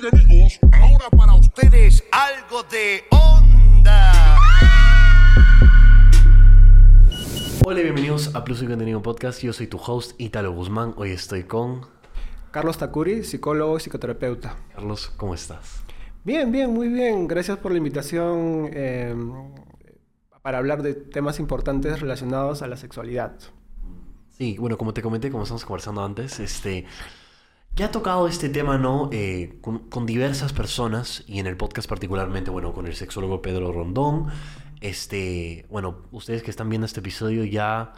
Bien amigos, ahora para ustedes algo de onda. Hola y bienvenidos a Plus y Contenido Podcast. Yo soy tu host Italo Guzmán. Hoy estoy con Carlos Takuri, psicólogo y psicoterapeuta. Carlos. ¿Cómo estás? Bien, bien, muy bien. Gracias por la invitación eh, para hablar de temas importantes relacionados a la sexualidad. Sí, bueno, como te comenté, como estamos conversando antes, este, ya ha tocado este tema, ¿no? Eh, con, con diversas personas y en el podcast particularmente, bueno, con el sexólogo Pedro Rondón. Este, bueno, ustedes que están viendo este episodio ya,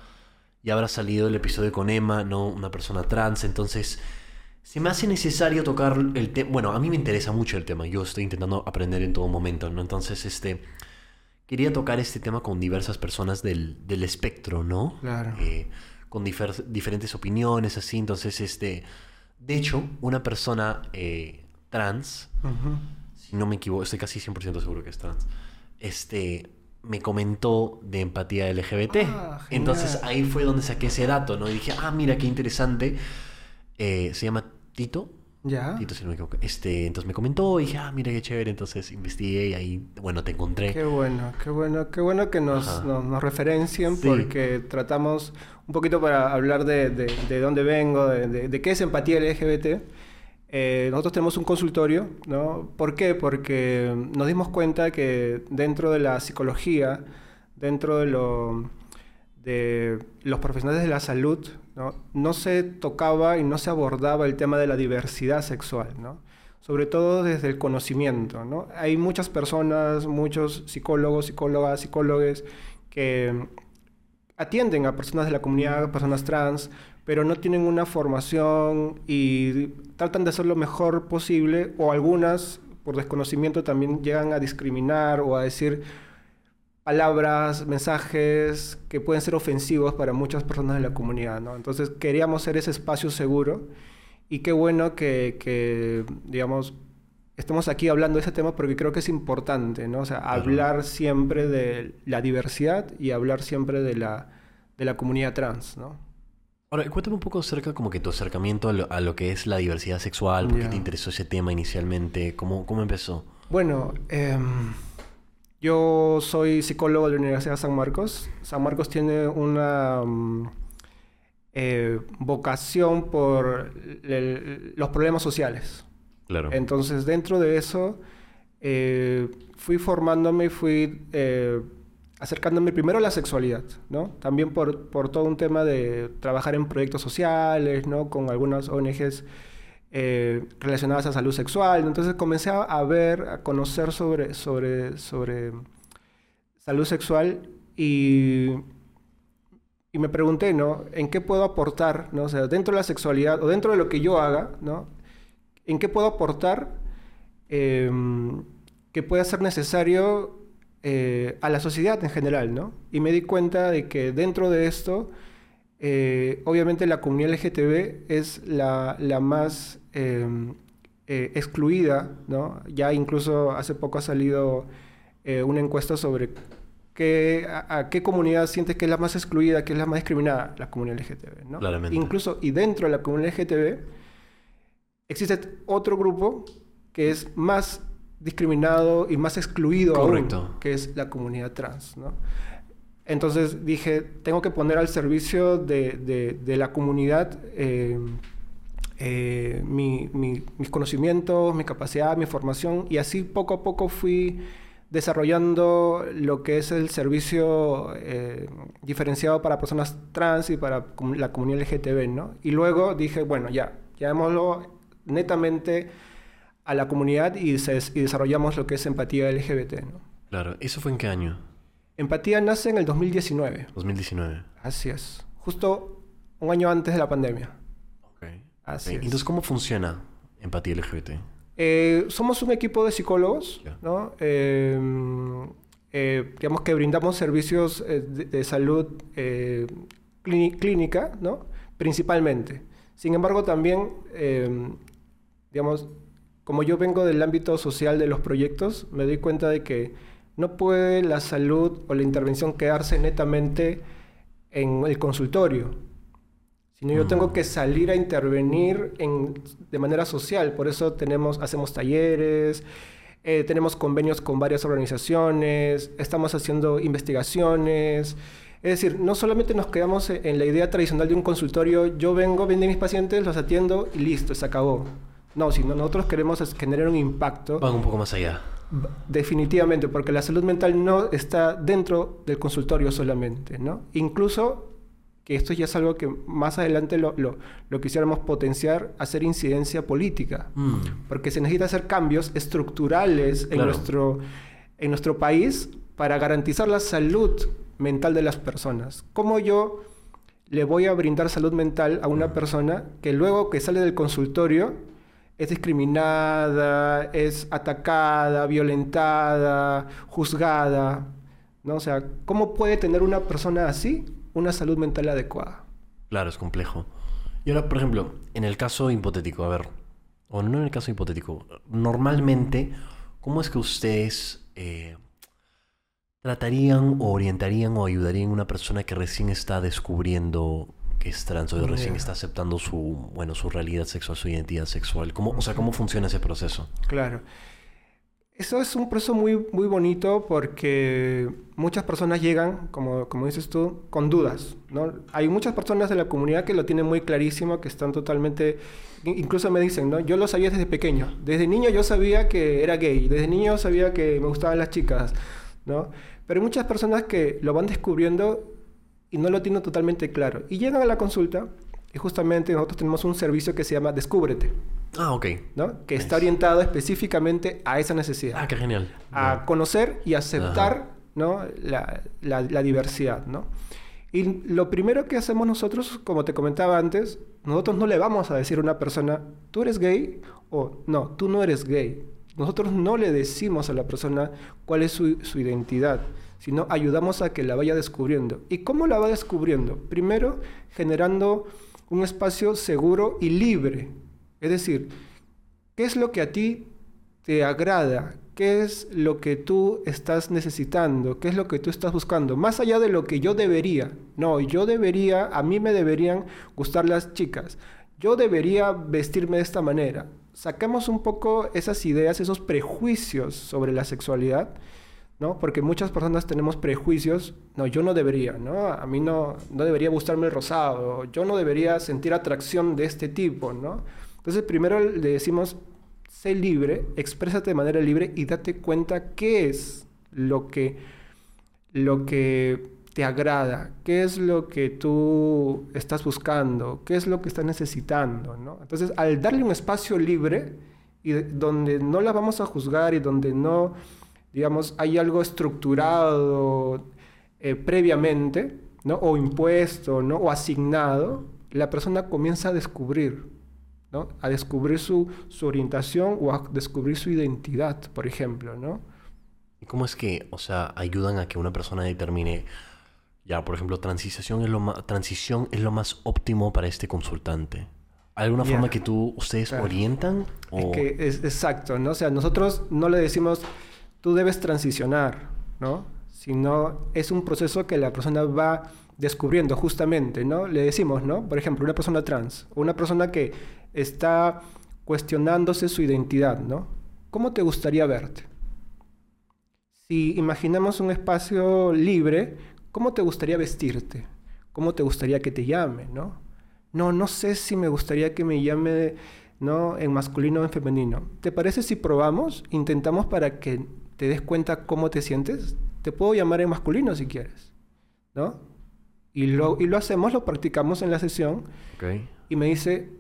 ya habrá salido el episodio con Emma, ¿no? Una persona trans, entonces se me hace necesario tocar el tema. Bueno, a mí me interesa mucho el tema. Yo estoy intentando aprender en todo momento, ¿no? Entonces, este. Quería tocar este tema con diversas personas del, del espectro, ¿no? Claro. Eh, con difer- diferentes opiniones, así. Entonces, este. De hecho, una persona eh, trans, si no me equivoco, estoy casi 100% seguro que es trans, este. Me comentó de empatía LGBT. Ah. Entonces ahí fue donde saqué ese dato, ¿no? Y dije, ah, mira, qué interesante. Eh, se llama Tito. ¿Ya? Si no me equivoco. Este, entonces me comentó y dije, ah, mira qué chévere. Entonces investigué y ahí, bueno, te encontré. Qué bueno, qué bueno, qué bueno que nos, nos, nos referencien Sí. porque tratamos un poquito para hablar de, de, de dónde vengo, de, de- de qué es empatía LGBT. Eh, nosotros tenemos un consultorio, ¿no? ¿Por qué? Porque nos dimos cuenta que dentro de la psicología, dentro de, lo, de los profesionales de la salud, ¿no? no se tocaba y no se abordaba el tema de la diversidad sexual, ¿no? sobre todo desde el conocimiento. ¿no? Hay muchas personas, muchos psicólogos, psicólogas, psicólogos que atienden a personas de la comunidad, personas trans, pero no tienen una formación y tratan de hacer lo mejor posible o algunas por desconocimiento también llegan a discriminar o a decir palabras, mensajes que pueden ser ofensivos para muchas personas de la comunidad, ¿no? Entonces queríamos ser ese espacio seguro y qué bueno que, que, digamos, estemos aquí hablando de ese tema porque creo que es importante, ¿no? O sea, hablar siempre de la diversidad y hablar siempre de la, de la comunidad trans, ¿no? Ahora, cuéntame un poco acerca como que tu acercamiento a lo, a lo que es la diversidad sexual, por qué te interesó ese tema inicialmente, cómo, cómo empezó. Bueno, em, yo soy psicólogo de la Universidad de San Marcos. San Marcos tiene una mm, eh, vocación por el- los problemas sociales. Claro. Entonces, dentro de eso, eh, fui formándome y fui eh, acercándome primero a la sexualidad, ¿no? También por, por todo un tema de trabajar en proyectos sociales, ¿no? Con algunas ONGs eh, relacionadas a salud sexual. Entonces comencé a, ver, a conocer sobre, sobre, sobre salud sexual y, y me pregunté, ¿no? ¿En qué puedo aportar, ¿no? O sea, dentro de la sexualidad o dentro de lo que yo haga, ¿no? ¿En qué puedo aportar eh, que pueda ser necesario eh, a la sociedad en general, ¿no? Y me di cuenta de que dentro de esto, eh, obviamente la comunidad LGTB es la, la más eh, eh, excluida, ¿no? Ya incluso hace poco ha salido eh, una encuesta sobre qué, a, a qué comunidad sientes que es la más excluida, que es la más discriminada, la comunidad LGTB, ¿no? Claramente. Incluso, y dentro de la comunidad LGTB, existe otro grupo que es más discriminado y más excluido aún, Correcto. que es la comunidad trans, ¿no? Entonces dije, tengo que poner al servicio de, de- la comunidad eh, eh, mi- mi- mis conocimientos, mi capacidad, mi formación, y así poco a poco fui desarrollando lo que es el servicio eh, diferenciado para personas trans y para la comunidad LGTB, ¿no? Y luego dije, bueno, ya, llamémoslo netamente a la comunidad y desarrollamos lo que es empatía LGBT, ¿no? Claro, ¿eso fue en qué año? Empatía nace en el 2019, 2019. así es, justo un año antes de la pandemia. Ok. Así es. Entonces, ¿cómo funciona empatía LGBT? Eh, somos un equipo de psicólogos. ¿no? Eh, eh, digamos que brindamos servicios de, de salud clí- clínica, ¿no? Principalmente. Sin embargo, también, digamos, como yo vengo del ámbito social de los proyectos, me doy cuenta de que no puede la salud o la intervención quedarse netamente en el consultorio, sino yo tengo que salir a intervenir en, de manera social. Por eso tenemos, hacemos talleres, eh, tenemos convenios con varias organizaciones, estamos haciendo investigaciones. Es decir, no solamente nos quedamos e-, en la idea tradicional de un consultorio, yo vengo, vendo a mis pacientes, los atiendo y listo, se acabó. No, sino nosotros queremos generar un impacto. Van un poco más allá. Definitivamente, porque la salud mental no está dentro del consultorio solamente, ¿no? Incluso que esto ya es algo que más adelante lo, lo, quisiéramos potenciar, hacer incidencia política, mm. porque se necesita hacer cambios estructurales en, nuestro, en nuestro país para garantizar la salud mental de las personas. ¿Cómo yo le voy a brindar salud mental a una persona que luego que sale del consultorio es discriminada, es atacada, violentada, juzgada? ¿no? O sea, ¿cómo puede tener una persona así una salud mental adecuada. Claro, es complejo. Y ahora, por ejemplo, en el caso hipotético, a ver, o no en el caso hipotético, normalmente, ¿cómo es que ustedes eh, tratarían o orientarían o ayudarían a una persona que recién está descubriendo que es trans o recién está aceptando su, bueno, su realidad sexual, su identidad sexual? ¿Cómo, o sea, ¿cómo funciona ese proceso? Claro. Eso es un proceso muy, muy bonito porque muchas personas llegan, como, como dices tú, con dudas. ¿no? Hay muchas personas de la comunidad que lo tienen muy clarísimo, que están totalmente... Incluso me dicen, ¿no? Yo lo sabía desde pequeño. Desde niño yo sabía que era gay. Desde niño sabía que me gustaban las chicas, ¿no? Pero hay muchas personas que lo van descubriendo y no lo tienen totalmente claro. Y llegan a la consulta y justamente nosotros tenemos un servicio que se llama Descúbrete. Ah, ok. ¿no? Que está orientado específicamente a esa necesidad. Ah, qué genial. A conocer y aceptar ¿no? la, la, diversidad, ¿no? Y lo primero que hacemos nosotros, como te comentaba antes, nosotros no le vamos a decir a una persona, tú eres gay o no, tú no eres gay. Nosotros no le decimos a la persona cuál es su, su identidad, sino ayudamos a que la vaya descubriendo. ¿Y cómo la va descubriendo? Primero, generando un espacio seguro y libre. Es decir, ¿qué es lo que a ti te agrada? ¿Qué es lo que tú estás necesitando? ¿Qué es lo que tú estás buscando? Más allá de lo que yo debería. No, yo debería, a mí me deberían gustar las chicas. Yo debería vestirme de esta manera. Saquemos un poco esas ideas, esos prejuicios sobre la sexualidad ¿no? Porque muchas personas tenemos prejuicios, no, yo no debería, ¿no? A mí no, no debería gustarme el rosado, yo no debería sentir atracción de este tipo, ¿no? Entonces primero le decimos, sé libre, exprésate de manera libre y date cuenta qué es lo que, lo que te agrada, qué es lo que tú estás buscando, qué es lo que estás necesitando, ¿no? Entonces al darle un espacio libre y donde no la vamos a juzgar y donde no digamos, hay algo estructurado eh, previamente, ¿no? O impuesto, ¿no? O asignado, la persona comienza a descubrir, ¿no? A descubrir su, su orientación o a descubrir su identidad, por ejemplo, ¿no? ¿Y cómo es que, o sea, ayudan a que una persona determine, ya, por ejemplo, transición es lo, transición es lo más óptimo para este consultante? ¿Alguna forma que tú, ustedes orientan? Es que es exacto, ¿no? O sea, nosotros no le decimos tú debes transicionar, ¿no? Sino es un proceso que la persona va descubriendo justamente, ¿no? Le decimos, ¿no? Por ejemplo, una persona trans, una persona que está cuestionándose su identidad, ¿no? ¿Cómo te gustaría verte? Si imaginamos un espacio libre, ¿cómo te gustaría vestirte? ¿Cómo te gustaría que te llame, no? No, no sé si me gustaría que me llame, ¿no? En masculino o en femenino. ¿Te parece si probamos? Intentamos para que te des cuenta cómo te sientes, te puedo llamar en masculino si quieres, ¿no? Y lo, y lo hacemos, lo practicamos en la sesión. Y me dice,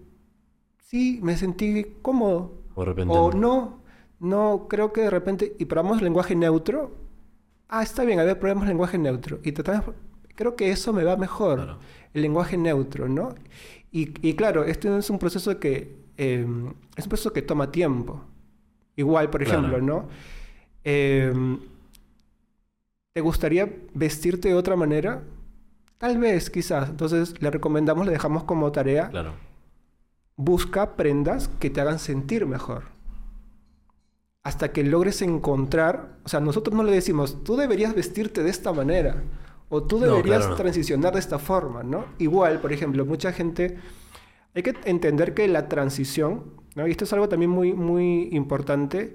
sí, me sentí cómodo. O, no, no, creo que de repente, y probamos lenguaje neutro. Ah, está bien, a ver, probemos lenguaje neutro. Y tratamos, creo que eso me va mejor, el lenguaje neutro, ¿no? Y, y, claro, esto es un proceso que, eh, es un proceso que toma tiempo. Igual, por ejemplo, ¿no? Em, ¿Te gustaría vestirte de otra manera? Tal vez, quizás. Entonces le recomendamos, le dejamos como tarea. Claro. Busca prendas que te hagan sentir mejor. Hasta que logres encontrar, o sea, nosotros no le decimos, tú deberías vestirte de esta manera. O tú No, deberías claro, no. transicionar de esta forma, ¿no? Igual, por ejemplo, mucha gente... Hay que entender que la transición, ¿no? Y esto es algo también muy, muy importante.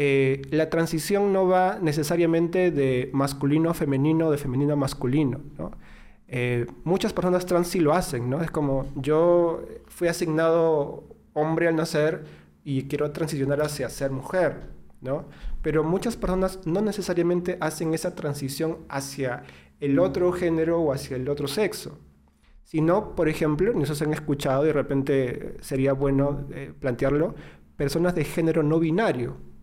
Eh, la transición no va necesariamente de masculino a femenino, de femenino a masculino, ¿no? Eh, muchas personas trans sí lo hacen, ¿no? Es como yo fui asignado hombre al nacer y quiero transicionar hacia ser mujer, ¿no? Pero muchas personas no necesariamente hacen esa transición hacia el otro género o hacia el otro sexo. Sino, por ejemplo, no si han escuchado, y de repente sería bueno eh, plantearlo, personas de género no binario.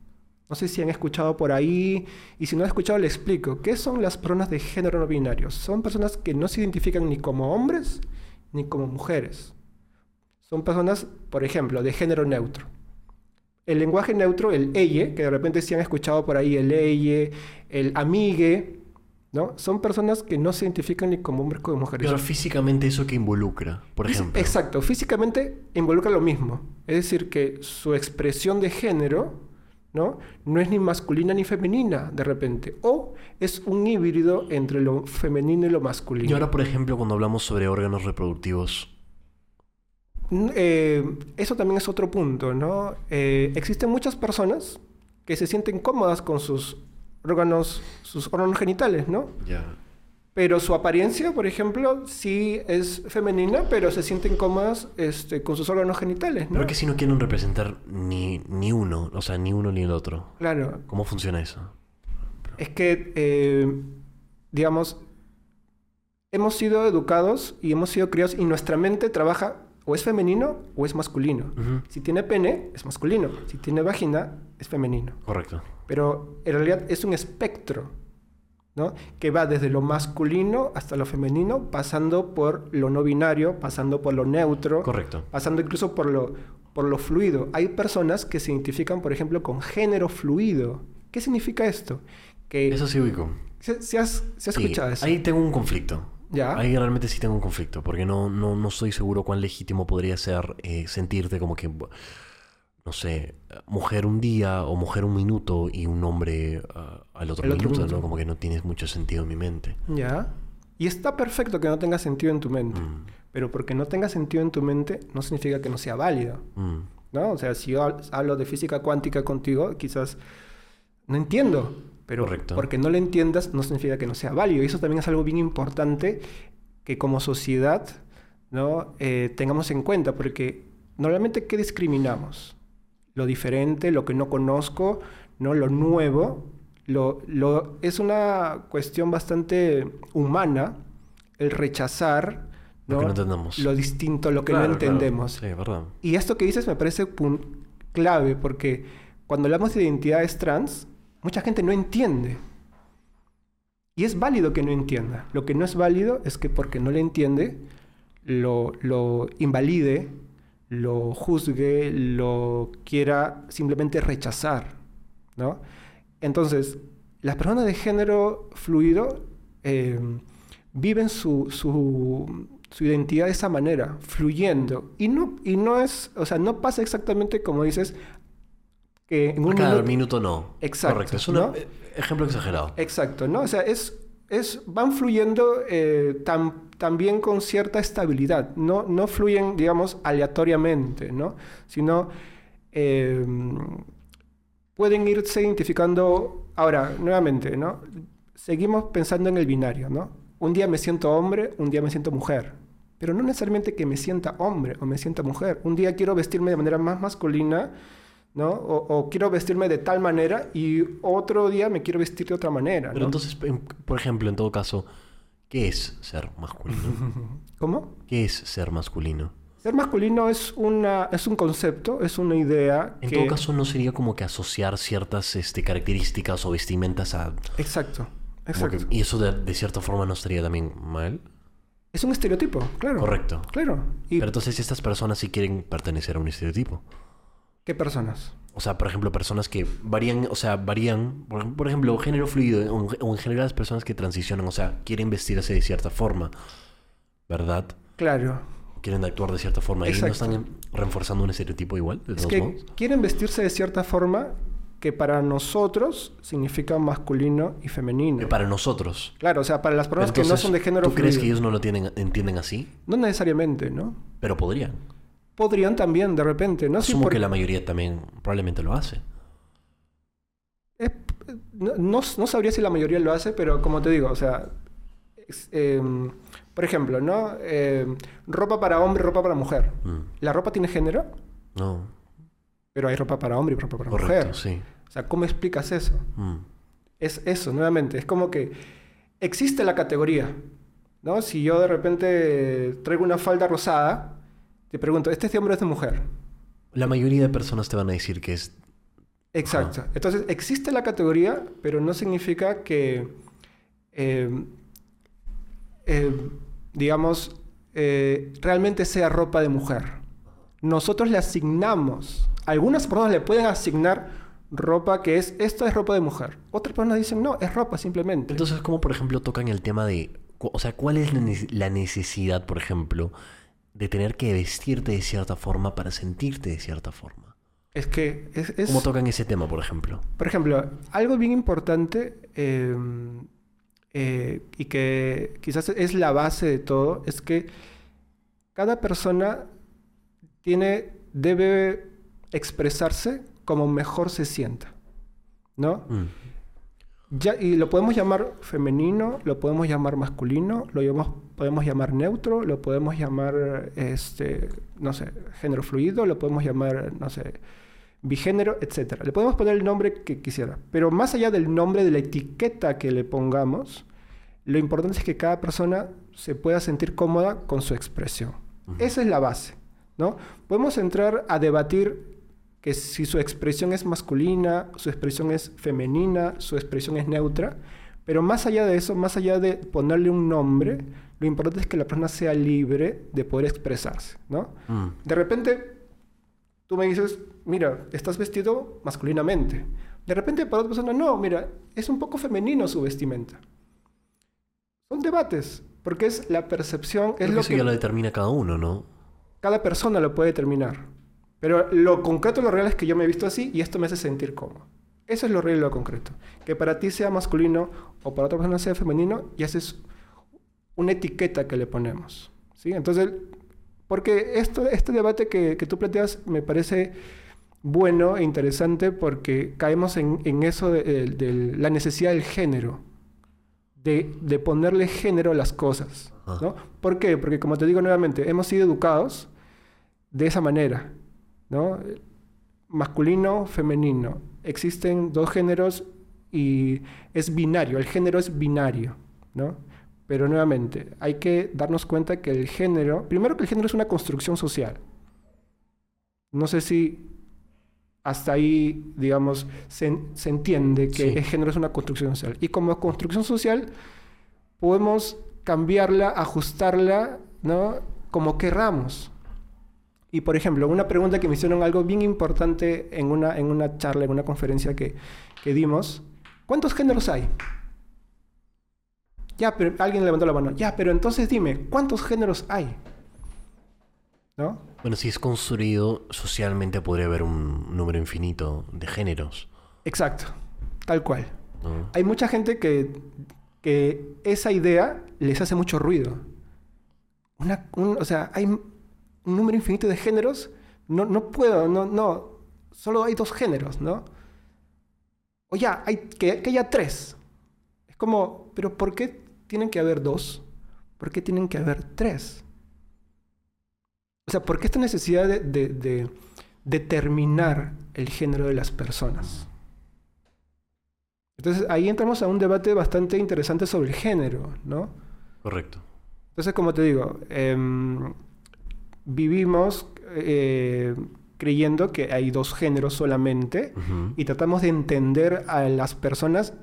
No sé si han escuchado por ahí, y si no han escuchado, le explico. ¿Qué son las personas de género no binario? Son personas que no se identifican ni como hombres ni como mujeres. Son personas, por ejemplo, de género neutro. El lenguaje neutro, el elle, que de repente sí han escuchado por ahí, el elle, el amigue, ¿no? Son personas que no se identifican ni como hombres ni como mujeres. Pero físicamente eso que involucra, por ejemplo. Exacto, físicamente involucra lo mismo. Es decir, que su expresión de género ¿no? no es ni masculina ni femenina de repente. O es un híbrido entre lo femenino y lo masculino. Y ahora, por ejemplo, cuando hablamos sobre órganos reproductivos, N- eh, eso también es otro punto, ¿no? Eh, existen muchas personas que se sienten cómodas con sus órganos, sus órganos genitales, ¿no? ya. Pero su apariencia, por ejemplo, sí es femenina, pero se sienten cómodas este, con sus órganos genitales, ¿no? Pero que si no quieren representar ni, ni uno, o sea, ni uno ni el otro. Claro, ¿Cómo funciona eso? es que, eh, digamos, hemos sido educados y hemos sido criados y nuestra mente trabaja o es femenino o es masculino. Si tiene pene, es masculino. Si tiene vagina, es femenino. Correcto. Pero en realidad es un espectro, ¿no? Que va desde lo masculino hasta lo femenino, pasando por lo no binario, pasando por lo neutro, Correcto. pasando incluso por lo, por lo fluido. Hay personas que se identifican, por ejemplo, con género fluido. ¿Qué significa esto? Que Eso sí ubico. ¿Se, se has, se has Sí, escuchado eso? ahí tengo un conflicto. ¿Ya? Ahí realmente sí tengo un conflicto, porque no, no, no estoy seguro cuán legítimo podría ser eh, sentirte como que, no sé, mujer un día o mujer un minuto y un hombre ah, al otro otro minuto, minuto. ¿no? Como que no tienes mucho sentido en mi mente. ¿Ya? Y está perfecto que no tenga sentido en tu mente. Mm, Pero porque no tenga sentido en tu mente no significa que no sea válido. mm. ¿no? O sea, si yo hab- hablo de física cuántica contigo, quizás no entiendo, pero Correcto. porque no lo entiendas no significa que no sea válido. Y eso también es algo bien importante que como sociedad ¿no? Eh, tengamos en cuenta, porque normalmente ¿qué discriminamos? Lo diferente, lo que no conozco, ¿no? lo nuevo. Lo, lo- es una cuestión bastante humana el rechazar Lo ¿no? que no lo distinto, lo que Claro, no claro. entendemos. Sí, verdad. Y esto que dices me parece clave porque cuando hablamos de identidades trans, mucha gente no entiende. Y es válido que no entienda. Lo que no es válido es que porque no le entiende, lo, lo invalide, lo juzgue, lo quiera simplemente rechazar. ¿no? Entonces, las personas de género fluido eh, viven su, su, su identidad de esa manera, fluyendo. Y no, y no es, o sea, no pasa exactamente como dices, que en un A cada minuto- minuto no. Exacto, Correcto. Es un ¿no? ejemplo exagerado. Exacto, ¿no? O sea, es, es, van fluyendo eh, tan, también con cierta estabilidad. No, no fluyen, digamos, aleatoriamente, ¿no? Sino eh, pueden irse identificando. Ahora, nuevamente, ¿no? Seguimos pensando en el binario, ¿no? Un día me siento hombre, un día me siento mujer. Pero no necesariamente que me sienta hombre o me sienta mujer. Un día quiero vestirme de manera más masculina, ¿no? O, o quiero vestirme de tal manera y otro día me quiero vestir de otra manera, Pero entonces, en- por ejemplo, en todo caso, ¿qué es ser masculino? ¿Cómo? ¿Qué es ser masculino? Ser masculino es, una, es un concepto, es una idea En que... todo caso, ¿no sería como que asociar ciertas este, características o vestimentas a... Exacto, que- exacto. y eso de, de cierta forma no estaría también mal? Es un estereotipo, claro. Correcto. Claro. ¿Y Pero entonces estas personas sí quieren pertenecer a un estereotipo. qué personas? O sea, por ejemplo, personas que varían, o sea, varían, por, por ejemplo, género fluido, o, o en general las personas que transicionan, o sea, quieren vestirse de cierta forma, ¿verdad? Claro. Quieren actuar de cierta forma y no Exacto. están reforzando un estereotipo igual, de Es todos que modos. quieren vestirse de cierta forma que para nosotros significa masculino y femenino. Eh, Para nosotros. Claro, o sea, para las personas que no son de género ¿Tú crees que fluido. ellos no lo tienen, entienden así? No necesariamente, ¿no? Pero podrían. Podrían también, de repente, ¿no? Sí, Asumo que la mayoría también probablemente lo hace. Es- no, no- no sabría si la mayoría lo hace, pero como te digo, o sea, es, em, por ejemplo, ¿no? Em, ropa para hombre, ropa para mujer. Mm. ¿La ropa tiene género? No, Pero hay ropa para hombre y ropa para correcto, mujer. sí. O sea, ¿cómo explicas eso? Mm. Es eso, nuevamente. Es como que existe la categoría, ¿no? Si yo de repente traigo una falda rosada, te pregunto, ¿este es de hombre o es de mujer? La mayoría de personas te van a decir que es... Exacto. Entonces, existe la categoría, pero no significa que, eh, eh, digamos, eh, realmente sea ropa de mujer. Nosotros le asignamos, algunas personas le pueden asignar ropa que es, esto es ropa de mujer. Otras personas dicen, no, es ropa simplemente. Entonces, ¿cómo por ejemplo tocan el tema de... O sea, ¿cuál es la nece- la necesidad, por ejemplo, de tener que vestirte de cierta forma para sentirte de cierta forma? es que es... es- ¿Cómo tocan ese tema, por ejemplo? Por ejemplo, algo bien importante eh, eh, y que quizás es la base de todo es que cada persona tiene, debe expresarse como mejor se sienta, ¿no? Mm. Ya, y lo podemos llamar femenino, lo podemos llamar masculino, lo llamamos- podemos llamar neutro, lo podemos llamar, este, no sé, género fluido, lo podemos llamar, no sé, bigénero, etc. Le podemos poner el nombre que quisiera. Pero más allá del nombre, de la etiqueta que le pongamos, lo importante es que cada persona se pueda sentir cómoda con su expresión. Esa es la base, ¿no? Podemos entrar a debatir que si su expresión es masculina, su expresión es femenina, su expresión es neutra, pero más allá de eso, más allá de ponerle un nombre, lo importante es que la persona sea libre de poder expresarse, ¿no? Mm. De repente, tú me dices, mira, estás vestido masculinamente. De repente, para otra persona, no, mira, es un poco femenino su vestimenta. Son debates, porque es la percepción, es Creo que lo eso que ya lo determina cada uno, ¿no? cada persona lo puede determinar. Pero lo concreto, lo real es que yo me he visto así y esto me hace sentir cómodo. Eso es lo real y lo concreto. Que para ti sea masculino o para otra persona sea femenino, y esa es una etiqueta que le ponemos. ¿sí? Entonces, porque esto, este debate que, que tú planteas me parece bueno e interesante porque caemos en, en eso de, de- de la necesidad del género, de, de ponerle género a las cosas. ¿no? ¿Por qué? Porque como te digo nuevamente, hemos sido educados de esa manera, ¿no? Masculino, femenino. Existen dos géneros y es binario, el género es binario, ¿no? Pero nuevamente, hay que darnos cuenta que el género, primero que el género es una construcción social. No sé si hasta ahí, digamos, se, se entiende que Sí. el género es una construcción social. Y como construcción social, podemos cambiarla, ajustarla, ¿no? Como querramos. Y por ejemplo, una pregunta que me hicieron algo bien importante en una, en una charla, en una conferencia que, que dimos. ¿Cuántos géneros hay? Ya, pero alguien levantó la mano. Ya, pero entonces dime, ¿cuántos géneros hay? ¿No? Bueno, si es construido socialmente podría haber un número infinito de géneros. Exacto, tal cual. ¿no? Hay mucha gente que, que esa idea les hace mucho ruido. Una, un- o sea, hay un número infinito de géneros. No, no puedo, no, no. Solo hay dos géneros, ¿no? O ya, hay que, que haya tres. Es como, pero ¿por qué tienen que haber dos? ¿Por qué tienen que haber tres? O sea, ¿por qué esta necesidad de, de- de determinar el género de las personas? Entonces ahí entramos a un debate bastante interesante sobre el género, ¿no? Correcto. Entonces, como te digo, em, vivimos eh, creyendo que hay dos géneros solamente y tratamos de entender a las personas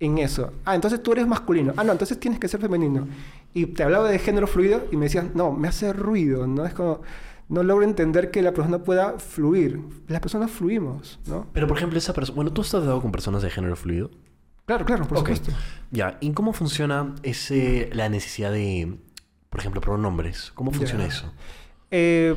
en eso. Ah, entonces tú eres masculino. Ah, no, entonces tienes que ser femenino. Y te hablaba de género fluido y me decías, no, me hace ruido, ¿no? Es como, no logro entender que la persona pueda fluir. Las personas fluimos, ¿no? Pero por ejemplo, esa persona... Bueno, ¿tú has tratado con personas de género fluido? Claro, claro, por supuesto. Ya, ¿y cómo funciona ese, la necesidad de, por ejemplo, pronombres? ¿Cómo funciona eso? Eh,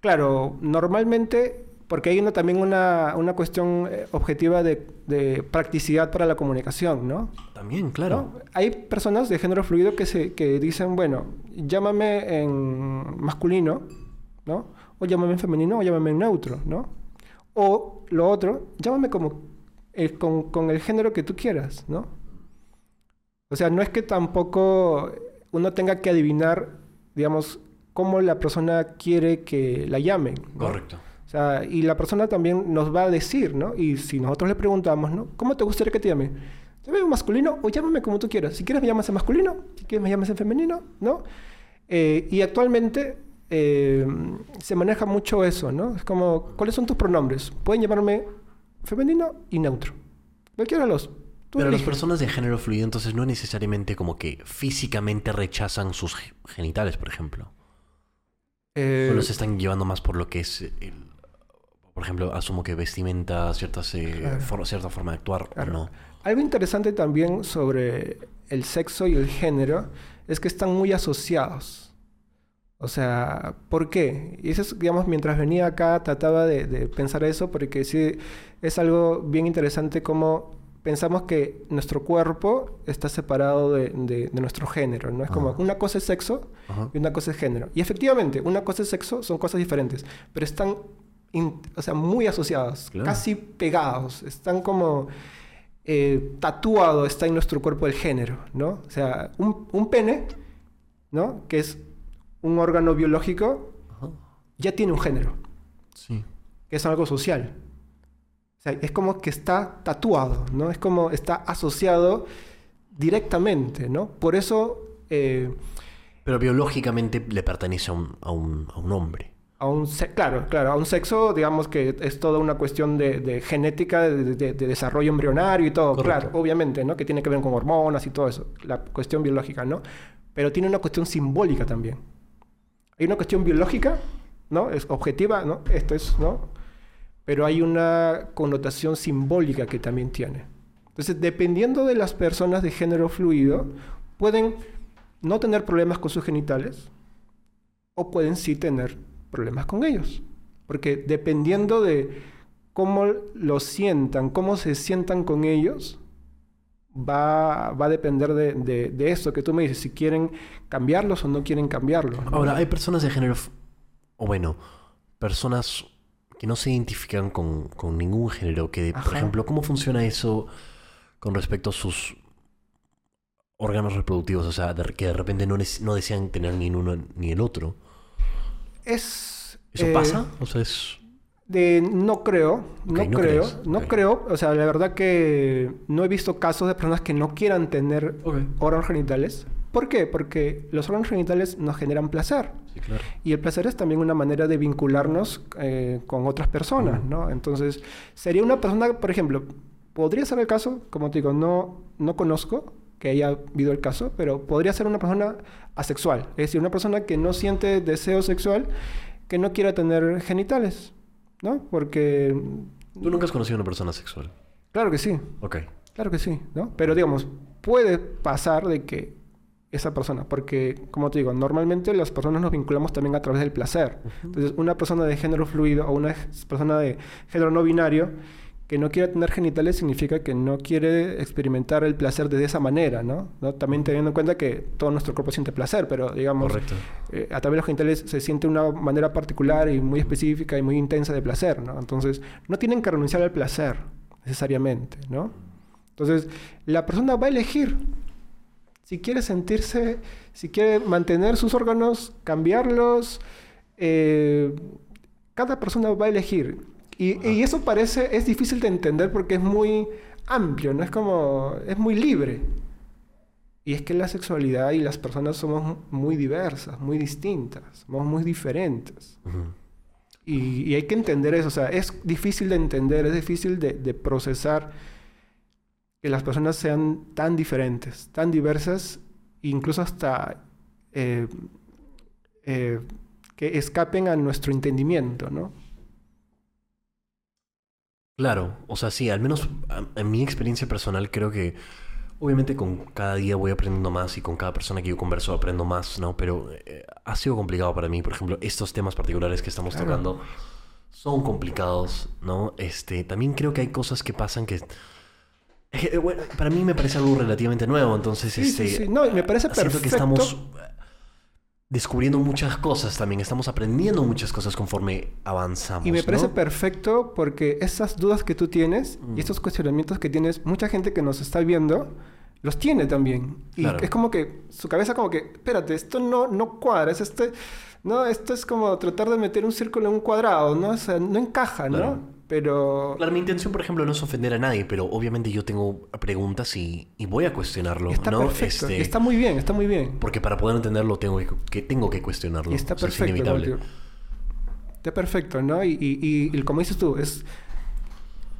claro, normalmente Porque hay una, también una, una cuestión eh, objetiva de, de practicidad para la comunicación, ¿no? También, claro. ¿no? Hay personas de género fluido que, se, que dicen, bueno, llámame en masculino, ¿no? O llámame en femenino o llámame en neutro, ¿no? O lo otro, llámame como el- con, con el género que tú quieras, ¿no? O sea, no es que tampoco uno tenga que adivinar, digamos, cómo la persona quiere que la llamen. ¿no? Correcto. O sea, y la persona también nos va a decir, ¿no? Y si nosotros le preguntamos, ¿no? ¿Cómo te gustaría que te llame? Llámame masculino o llámame como tú quieras. Si quieres me llamas en masculino, si quieres me llamas en femenino, ¿no? Eh, y actualmente eh, se maneja mucho eso, ¿no? Es como, ¿cuáles son tus pronombres? Pueden llamarme femenino y neutro. Cualquiera de los. Tú Pero las personas de género fluido entonces no necesariamente como que físicamente rechazan sus ge- genitales, por ejemplo. Eh, O los están llevando más por lo que es el... Por ejemplo, asumo que vestimenta, ciertas, eh, Claro. for- cierta forma de actuar Claro. o no. Algo interesante también sobre el sexo y el género es que están muy asociados. O sea, ¿por qué? Y eso es, digamos, mientras venía acá trataba de, de pensar eso porque sí es algo bien interesante como pensamos que nuestro cuerpo está separado de, de- de nuestro género, ¿no? Es como una cosa es sexo Ajá. y una cosa es género. Y efectivamente, una cosa es sexo, son cosas diferentes, pero están in- o sea, muy asociados, Claro. casi pegados, están como eh, tatuado está en nuestro cuerpo el género, ¿no? O sea, un, un pene, ¿no? Que es un órgano biológico, Ajá. ya tiene un género, Sí. que es algo social. O sea, es como que está tatuado, ¿no? Es como está asociado directamente, ¿no? Por eso eh, Pero biológicamente le pertenece a un, a un, a un hombre. A un claro, claro, a un sexo, digamos que es toda una cuestión de, de genética, de, de- de desarrollo embrionario y todo, Correcto. claro, obviamente, ¿no? Que tiene que ver con hormonas y todo eso, la cuestión biológica, ¿no? Pero tiene una cuestión simbólica también. Hay una cuestión biológica, ¿no? Es objetiva, ¿no? Esto es, ¿no? Pero hay una connotación simbólica que también tiene. Entonces, dependiendo de las personas de género fluido, pueden no tener problemas con sus genitales o pueden sí tener problemas con ellos. Porque dependiendo de cómo lo sientan, cómo se sientan con ellos, va, va a depender de, de, de eso que tú me dices, si quieren cambiarlos o no quieren cambiarlos. ¿no? Ahora, hay personas de género... O bueno, personas que no se identifican con, con ningún género. Que, por ejemplo, ¿cómo funciona eso con respecto a sus órganos reproductivos? O sea, de- que de repente no, no desean tener ni el uno ni el otro. Es... ¿Eso eh, pasa? O sea, es... De, no creo, no, creo, crees, no creo. O sea, la verdad que no he visto casos de personas que no quieran tener órganos genitales. ¿Por qué? Porque los órganos genitales nos generan placer. Sí, claro. Y el placer es también una manera de vincularnos eh, con otras personas. ¿no? Entonces, sería una persona, por ejemplo, podría ser el caso, como te digo, no, no conozco que haya habido el caso, pero podría ser una persona asexual, es decir, una persona que no siente deseo sexual, que no quiera tener genitales, ¿no? Porque, ¿Tú nunca has conocido a una persona sexual? claro que sí, Ok. Claro que sí, ¿no? Pero digamos, puede pasar de que esa persona, porque como te digo, normalmente las personas nos vinculamos también a través del placer. Entonces, una persona de género fluido o una persona de género no binario que no quiere tener genitales significa que no quiere experimentar el placer de esa manera, ¿no? ¿No? También teniendo en cuenta que todo nuestro cuerpo siente placer, pero digamos, eh, a través de los genitales se siente una manera particular y muy específica y muy intensa de placer, ¿no? Entonces, no tienen que renunciar al placer necesariamente, ¿no? Entonces, la persona va a elegir si quiere sentirse, si quiere mantener sus órganos, cambiarlos, eh, cada persona va a elegir. Y, y eso parece, es difícil de entender porque es muy amplio, ¿no? Es como, es muy libre. Y es que la sexualidad y las personas somos muy diversas, muy distintas, somos muy diferentes. Ujú. Y, y hay que entender eso, o sea, es difícil de entender, es difícil de, de procesar que las personas sean tan diferentes, tan diversas, incluso hasta eh, eh, que escapen a nuestro entendimiento, ¿no? Claro, o sea, sí, al menos en mi experiencia personal creo que obviamente con cada día voy aprendiendo más y con cada persona que yo converso aprendo más, ¿no? Pero eh, ha sido complicado para mí, por ejemplo, estos temas particulares que estamos Claro. tocando son complicados, ¿no? Este, también creo que hay cosas que pasan que... que, bueno, para mí me parece algo relativamente nuevo, entonces Sí, sí, este, sí. No, y me parece siento perfecto. que estamos descubriendo muchas cosas también, estamos aprendiendo muchas cosas conforme avanzamos. Y me parece ¿no? perfecto porque esas dudas que tú tienes Mm. y estos cuestionamientos que tienes, mucha gente que nos está viendo los tiene también. Y Claro. es como que su cabeza como que, espérate, esto no, no cuadra, es este, no, esto es como tratar de meter un círculo en un cuadrado, ¿no? O sea, no encaja, ¿no? Claro. Pero Claro, mi intención, por ejemplo, no es ofender a nadie, pero obviamente yo tengo preguntas y, y voy a cuestionarlo, está ¿no? perfecto, Este, está muy bien, está muy bien. Porque para poder entenderlo tengo que, que tengo que cuestionarlo. Y está O sea, es perfecto. inevitable. Está perfecto, ¿no? Y- y como dices tú, es,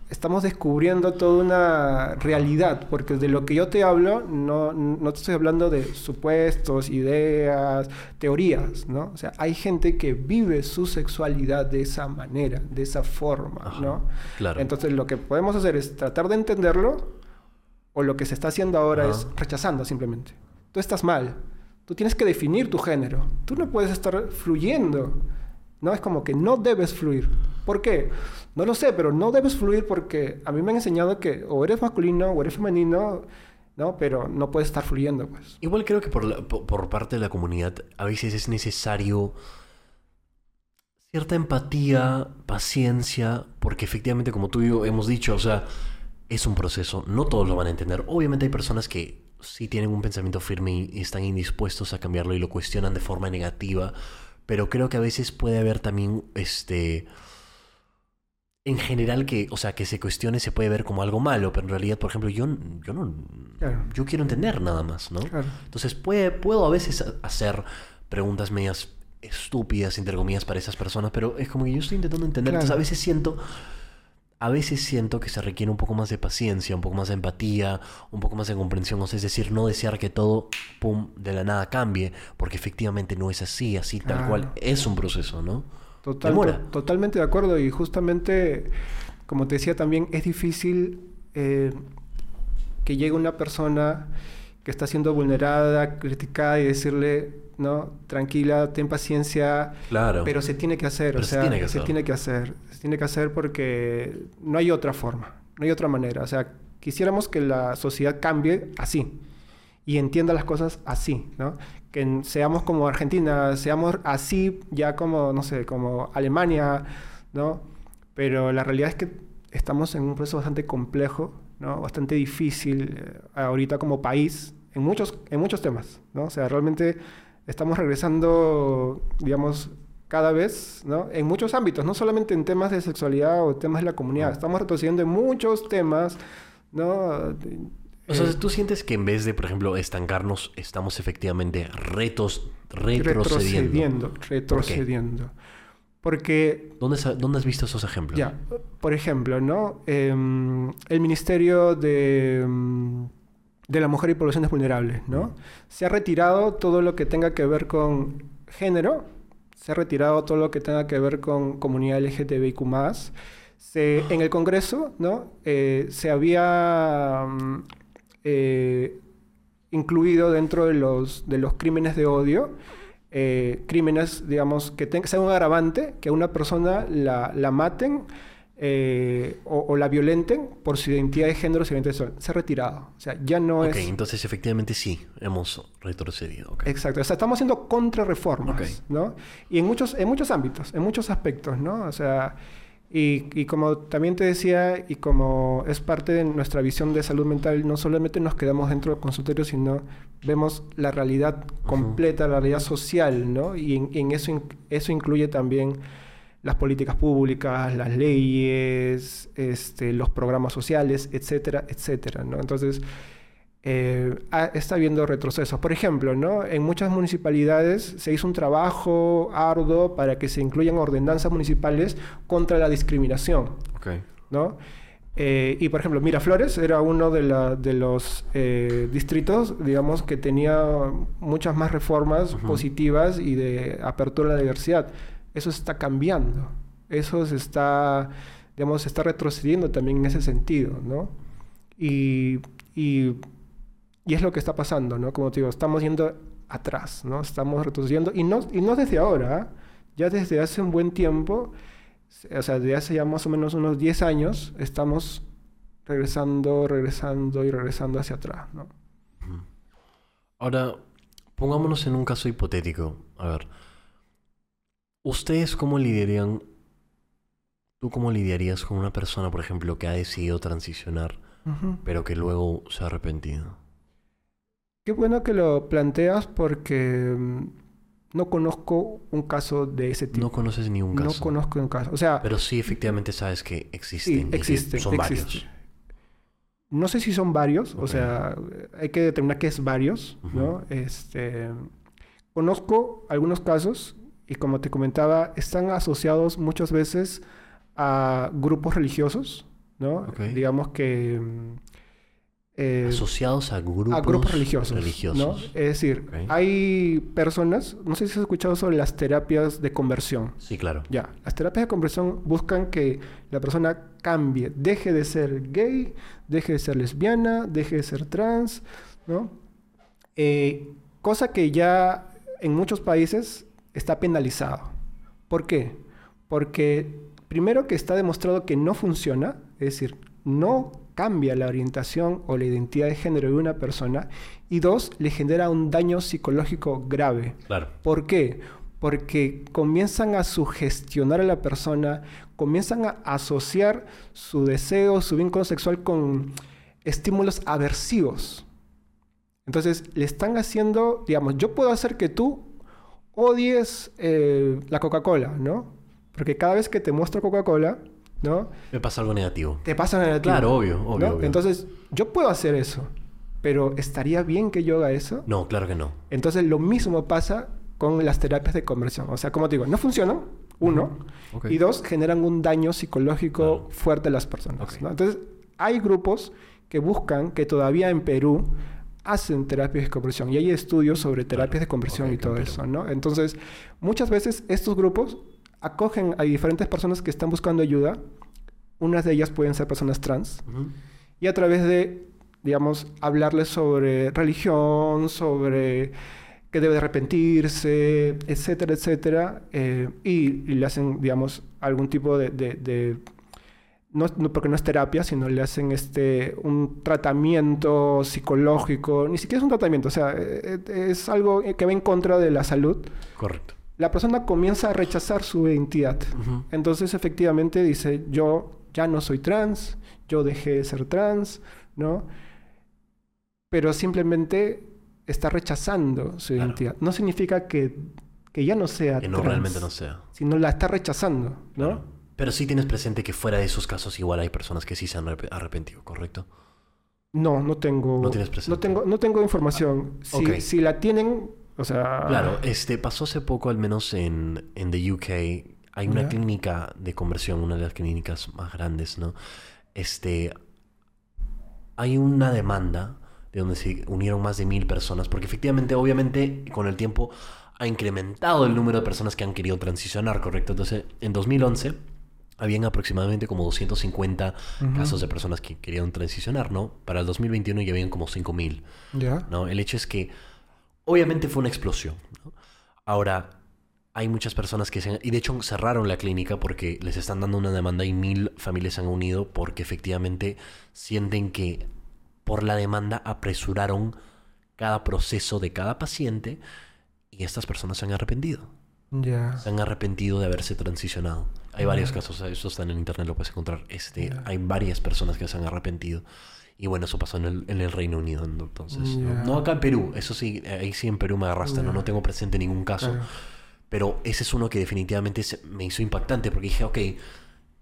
estamos descubriendo toda una realidad, porque de lo que yo te hablo, no, no te estoy hablando de supuestos, ideas, teorías, ¿no? O sea, hay gente que vive su sexualidad de esa manera, de esa forma, Ajá, ¿no? claro. Entonces lo que podemos hacer es tratar de entenderlo, o lo que se está haciendo ahora Ajá. es rechazando simplemente. Tú estás mal. Tú tienes que definir tu género. Tú no puedes estar fluyendo. No es como que no debes fluir. ¿Por qué? No lo sé, pero no debes fluir porque a mí me han enseñado que o eres masculino o eres femenino, ¿no? Pero no puedes estar fluyendo, pues. Igual creo que por, la- po- por parte de la comunidad a veces es necesario cierta empatía, paciencia, porque efectivamente, como tú y yo hemos dicho, o sea, es un proceso, no todos lo van a entender. Obviamente hay personas que sí tienen un pensamiento firme y están indispuestos a cambiarlo y lo cuestionan de forma negativa, pero creo que a veces puede haber también, este, en general que, o sea, que se cuestione se puede ver como algo malo, pero en realidad, por ejemplo, yo, yo no, Claro. yo quiero entender nada más, ¿no? Claro. Entonces puede, puedo a veces ha- hacer preguntas medias estúpidas, entre comillas, para esas personas, pero es como que yo estoy intentando entender. Claro. Entonces a veces siento, a veces siento que se requiere un poco más de paciencia, un poco más de empatía, un poco más de comprensión, o sea, es decir, no desear que todo, pum, de la nada cambie, porque efectivamente no es así, así tal cual, es un proceso, ¿no? Total, Demora. to- totalmente de acuerdo. Y justamente, como te decía también, es difícil eh, que llegue una persona que está siendo vulnerada, criticada y decirle, no, tranquila, ten paciencia, Claro. pero se tiene que hacer, Pero o se sea, tiene que se tiene que hacer, se tiene que hacer porque no hay otra forma, no hay otra manera. O sea, quisiéramos que la sociedad cambie así y entienda las cosas así, ¿no? Que seamos como Argentina, seamos así ya como, no sé, como Alemania, ¿no? Pero la realidad es que estamos en un proceso bastante complejo, ¿no? Bastante difícil eh, ahorita como país en muchos, en muchos temas, ¿no? O sea, realmente estamos regresando, digamos, cada vez, ¿no? En muchos ámbitos, no solamente en temas de sexualidad o temas de la comunidad, estamos retrocediendo en muchos temas, ¿no? O sea, Eh, ¿tú sientes que en vez de, por ejemplo, estancarnos, estamos efectivamente retos, retrocediendo? retrocediendo, retrocediendo. Porque, ¿Dónde, ¿Dónde has visto esos ejemplos? ya, por ejemplo, ¿no? Em, el Ministerio de, em, de la Mujer y Poblaciones Vulnerables, ¿no? Se ha retirado todo lo que tenga que ver con género, se ha retirado todo lo que tenga que ver con comunidad LGTBIQ+. Se, en el Congreso, ¿no? Eh, se había mm, eh, incluido dentro de los, de los crímenes de odio, eh, crímenes, digamos, que tenga, sea un agravante, que a una persona la, la maten eh, o, o la violenten por su identidad de género, su identidad sexual. Se ha retirado. O sea, ya no Ok, es... entonces efectivamente sí, hemos retrocedido. ok. Exacto, o sea, estamos haciendo contrarreformas, Ok. ¿no? Y en muchos, en muchos ámbitos, en muchos aspectos, ¿no? O sea, y, y como también te decía, y como es parte de nuestra visión de salud mental, no solamente nos quedamos dentro del consultorio, sino vemos la realidad completa, la realidad social, ¿no? Y en, en eso, eso incluye también las políticas públicas, las leyes, este, los programas sociales, etcétera, etcétera, ¿no? Entonces, eh, está habiendo retrocesos. Por ejemplo, ¿no? en muchas municipalidades se hizo un trabajo arduo para que se incluyan ordenanzas municipales contra la discriminación. ¿no? Eh, y por ejemplo, Miraflores era uno de, la- de los eh, distritos, digamos, que tenía muchas más reformas positivas y de apertura a la diversidad. Eso está cambiando. Eso se está, digamos, se está retrocediendo también en ese sentido, ¿no? Y, y, y es lo que está pasando, ¿no? Como te digo, estamos yendo atrás, ¿no? Estamos retrocediendo y no, y no desde ahora, ¿ah? ya desde hace un buen tiempo o sea, desde hace ya más o menos unos 10 años, estamos regresando, regresando y regresando hacia atrás, ¿no? Ahora, pongámonos en un caso hipotético. A ver, ¿ustedes cómo lidiarían, tú cómo lidiarías con una persona, por ejemplo, que ha decidido transicionar, pero que luego se ha arrepentido? Qué bueno que lo planteas porque mm, no conozco un caso de ese tipo. No conoces ni un No caso. conozco un caso. O sea, Pero sí, efectivamente sabes que existen. sí, existen. Son existen. varios. No sé si son varios, o sea, hay que determinar que es varios, ¿no? Este, conozco algunos casos y como te comentaba, están asociados muchas veces a grupos religiosos, ¿no? Digamos que... mm, eh, Asociados a grupos, a grupos religiosos, religiosos. ¿no? Es decir, hay personas, no sé si has escuchado sobre las terapias de conversión. Sí, claro. Ya, las terapias de conversión buscan que la persona cambie, deje de ser gay, deje de ser lesbiana, deje de ser trans, ¿no? Eh, cosa que ya en muchos países está penalizado. ¿Por qué? Porque primero que está demostrado que no funciona, es decir, no cambia la orientación o la identidad de género de una persona, y dos, le genera un daño psicológico grave. Claro. ¿Por qué? Porque comienzan a sugestionar a la persona, comienzan a asociar su deseo, su vínculo sexual con estímulos aversivos. Entonces, le están haciendo, digamos, yo puedo hacer que tú odies eh, la Coca-Cola, ¿no? Porque cada vez que te muestro Coca-Cola, ¿no? Me pasa algo negativo. Te pasa negativo. Claro, obvio, obvio, ¿no? obvio. Entonces, yo puedo hacer eso, pero ¿estaría bien que yo haga eso? No, claro que no. Entonces lo mismo pasa con las terapias de conversión. O sea, como te digo, no funcionan, uno, Ok. y dos, generan un daño psicológico fuerte a las personas. Ok. ¿no? Entonces, hay grupos que buscan, que todavía en Perú hacen terapias de conversión y hay estudios sobre terapias de conversión y todo eso, ¿no? Entonces, muchas veces estos grupos acogen a diferentes personas que están buscando ayuda. Unas de ellas pueden ser personas trans y a través de, digamos, hablarles sobre religión, sobre que debe de arrepentirse, etcétera, etcétera, eh, y, y le hacen, digamos, algún tipo de... de- de- no, no- porque no es terapia, sino le hacen este, un tratamiento psicológico, ni siquiera es un tratamiento, o sea, eh, eh, es algo que va en contra de la salud. Correcto. La persona comienza a rechazar su identidad. Entonces, efectivamente, dice, yo ya no soy trans, yo dejé de ser trans, ¿no? Pero simplemente está rechazando su Claro. identidad. No significa que, que ya no sea Que no trans, realmente no sea. sino la está rechazando, ¿no? Claro. Pero sí tienes presente que fuera de esos casos igual hay personas que sí se han arrep- arrepentido, ¿correcto? No, no tengo... No tienes presente. No tengo, no tengo información. Si, ok. si la tienen, o sea... Claro, este pasó hace poco, al menos en, en the UK, hay una clínica de conversión, una de las clínicas más grandes, ¿no? Este, hay una demanda de donde se unieron más de mil personas, porque efectivamente, obviamente, con el tiempo ha incrementado el número de personas que han querido transicionar, ¿correcto? Entonces, en 2011 habían aproximadamente como 250 Ujú. casos de personas que querían transicionar, ¿no? Para el 2021 ya habían como 5000. Ya. ¿no? El hecho es que obviamente fue una explosión. ¿no? Ahora, hay muchas personas que se han- Y de hecho cerraron la clínica porque les están dando una demanda y mil familias se han unido porque efectivamente sienten que por la demanda apresuraron cada proceso de cada paciente y estas personas se han arrepentido. Ya. Se han arrepentido de haberse transicionado. Hay varios casos, eso está en internet, lo puedes encontrar. Este, Ya. Hay varias personas que se han arrepentido. Y bueno, eso pasó en el, en el Reino Unido, ¿no? entonces. ¿no? No acá en Perú, eso sí, ahí sí en Perú me agarraste, ¿no? No tengo presente ningún caso. Claro. Pero ese es uno que definitivamente se- me hizo impactante porque dije, ok,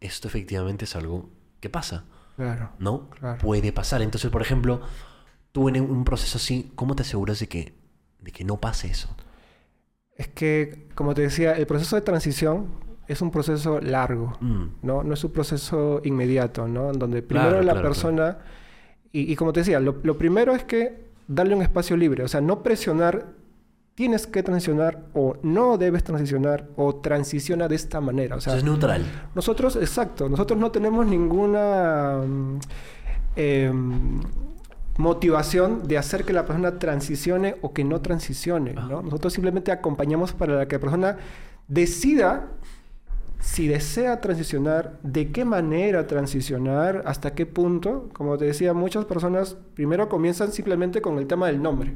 esto efectivamente es algo que pasa, Claro. ¿no? Claro. Puede pasar. Entonces, por ejemplo, tú en un proceso así, ¿cómo te aseguras de que, de que no pase eso? Es que, como te decía, el proceso de transición es un proceso largo. Mm, ¿no? No es un proceso inmediato, ¿no? En Donde primero Claro, la claro, persona... Y, y como te decía, lo, lo primero es que darle un espacio libre, o sea, no presionar, tienes que transicionar o no debes transicionar o transiciona de esta manera. O sea, es neutral. nosotros, exacto, nosotros no tenemos ninguna mm, em, motivación de hacer que la persona transicione o que no transicione, ¿no? Nosotros simplemente acompañamos para que la persona decida si desea transicionar, de qué manera transicionar, hasta qué punto. Como te decía, muchas personas primero comienzan simplemente con el tema del nombre.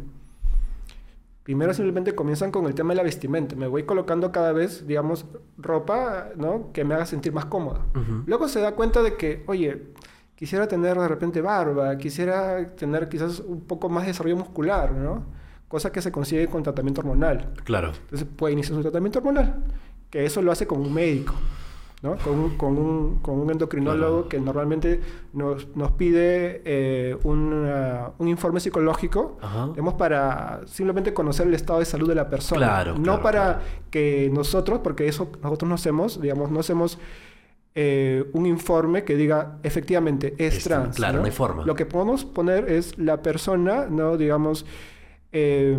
Primero simplemente comienzan con el tema de la vestimenta. Me voy colocando cada vez, digamos, ropa, ¿no? Que me haga sentir más cómoda. Luego se da cuenta de que, oye, quisiera tener de repente barba, quisiera tener quizás un poco más de desarrollo muscular, ¿no? Cosa que se consigue con tratamiento hormonal. Claro. Entonces puede iniciar su tratamiento hormonal, que eso lo hace con un médico, ¿no? Con un, con un, con un endocrinólogo Claro. que normalmente nos, nos pide eh, una- un informe psicológico, Ajá. digamos, para simplemente conocer el estado de salud de la persona. Claro, no claro, para que nosotros, porque eso nosotros no hacemos, digamos, no hacemos eh, un informe que diga efectivamente es Es- trans. claro, no hay forma. Lo que podemos poner es la persona, ¿no? Digamos, eh,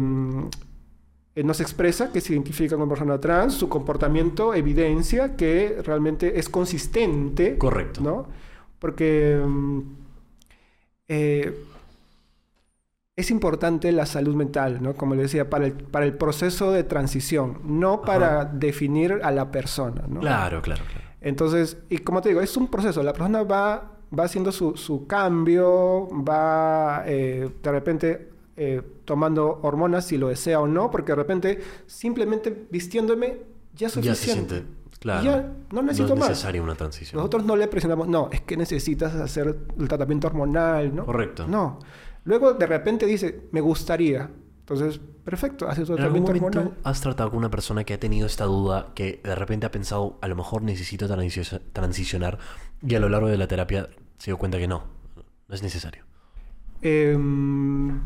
nos expresa que se identifica como persona trans, su comportamiento evidencia que realmente es consistente. Correcto. ¿no? Porque mm, eh, es importante la salud mental, ¿no? Como le decía, para el, para el proceso de transición, no para definir a la persona, ¿no? Claro, claro, claro. Entonces, y como te digo, es un proceso. La persona va, va haciendo su, su cambio, va eh, de repente eh, tomando hormonas si lo desea o no, porque de repente simplemente vistiéndome ya es Ya se suficiente. siente. Claro. Ya no necesito es más. necesaria una transición. Nosotros no le presionamos, no, es que necesitas hacer el tratamiento hormonal, ¿no? Correcto. No. Luego de repente dice, me gustaría. Entonces, perfecto, haces tu ¿En algún tratamiento momento hormonal. has tratado con una persona que ha tenido esta duda, que de repente ha pensado, a lo mejor necesito transi- transicionar, y a lo largo de la terapia se dio cuenta que no, no es necesario? Em,